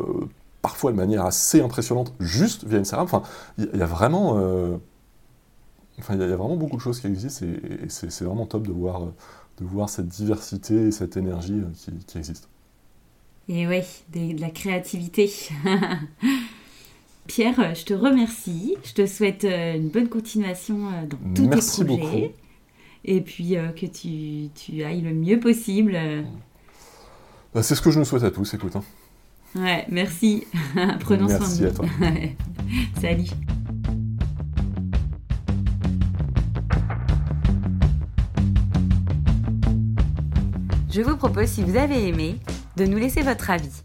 parfois de manière assez impressionnante juste via Instagram. Enfin, il y, a vraiment, enfin, il y, a vraiment beaucoup de choses qui existent et, c'est vraiment top de voir, de voir cette diversité et cette énergie qui, qui existe. Et oui, de, la créativité. Pierre, je te remercie. Je te souhaite euh, une bonne continuation euh, dans tous tes projets. Beaucoup. Et puis euh, que tu, tu, ailles le mieux possible. Bah, c'est ce que je nous souhaite à tous, écoute. Hein. Ouais, merci. Prenons soin de Merci à toi. Salut. Je vous propose, si vous avez aimé, de nous laisser votre avis,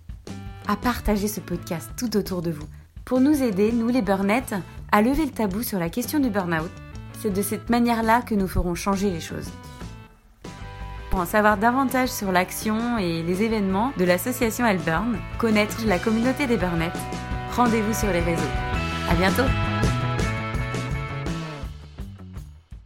à partager ce podcast tout autour de vous, pour nous aider, nous les burnettes, à lever le tabou sur la question du burn-out. C'est de cette manière-là que nous ferons changer les choses. Pour en savoir davantage sur l'action et les événements de l'association Elburn, connaître la communauté des burnettes, rendez-vous sur les réseaux. À bientôt!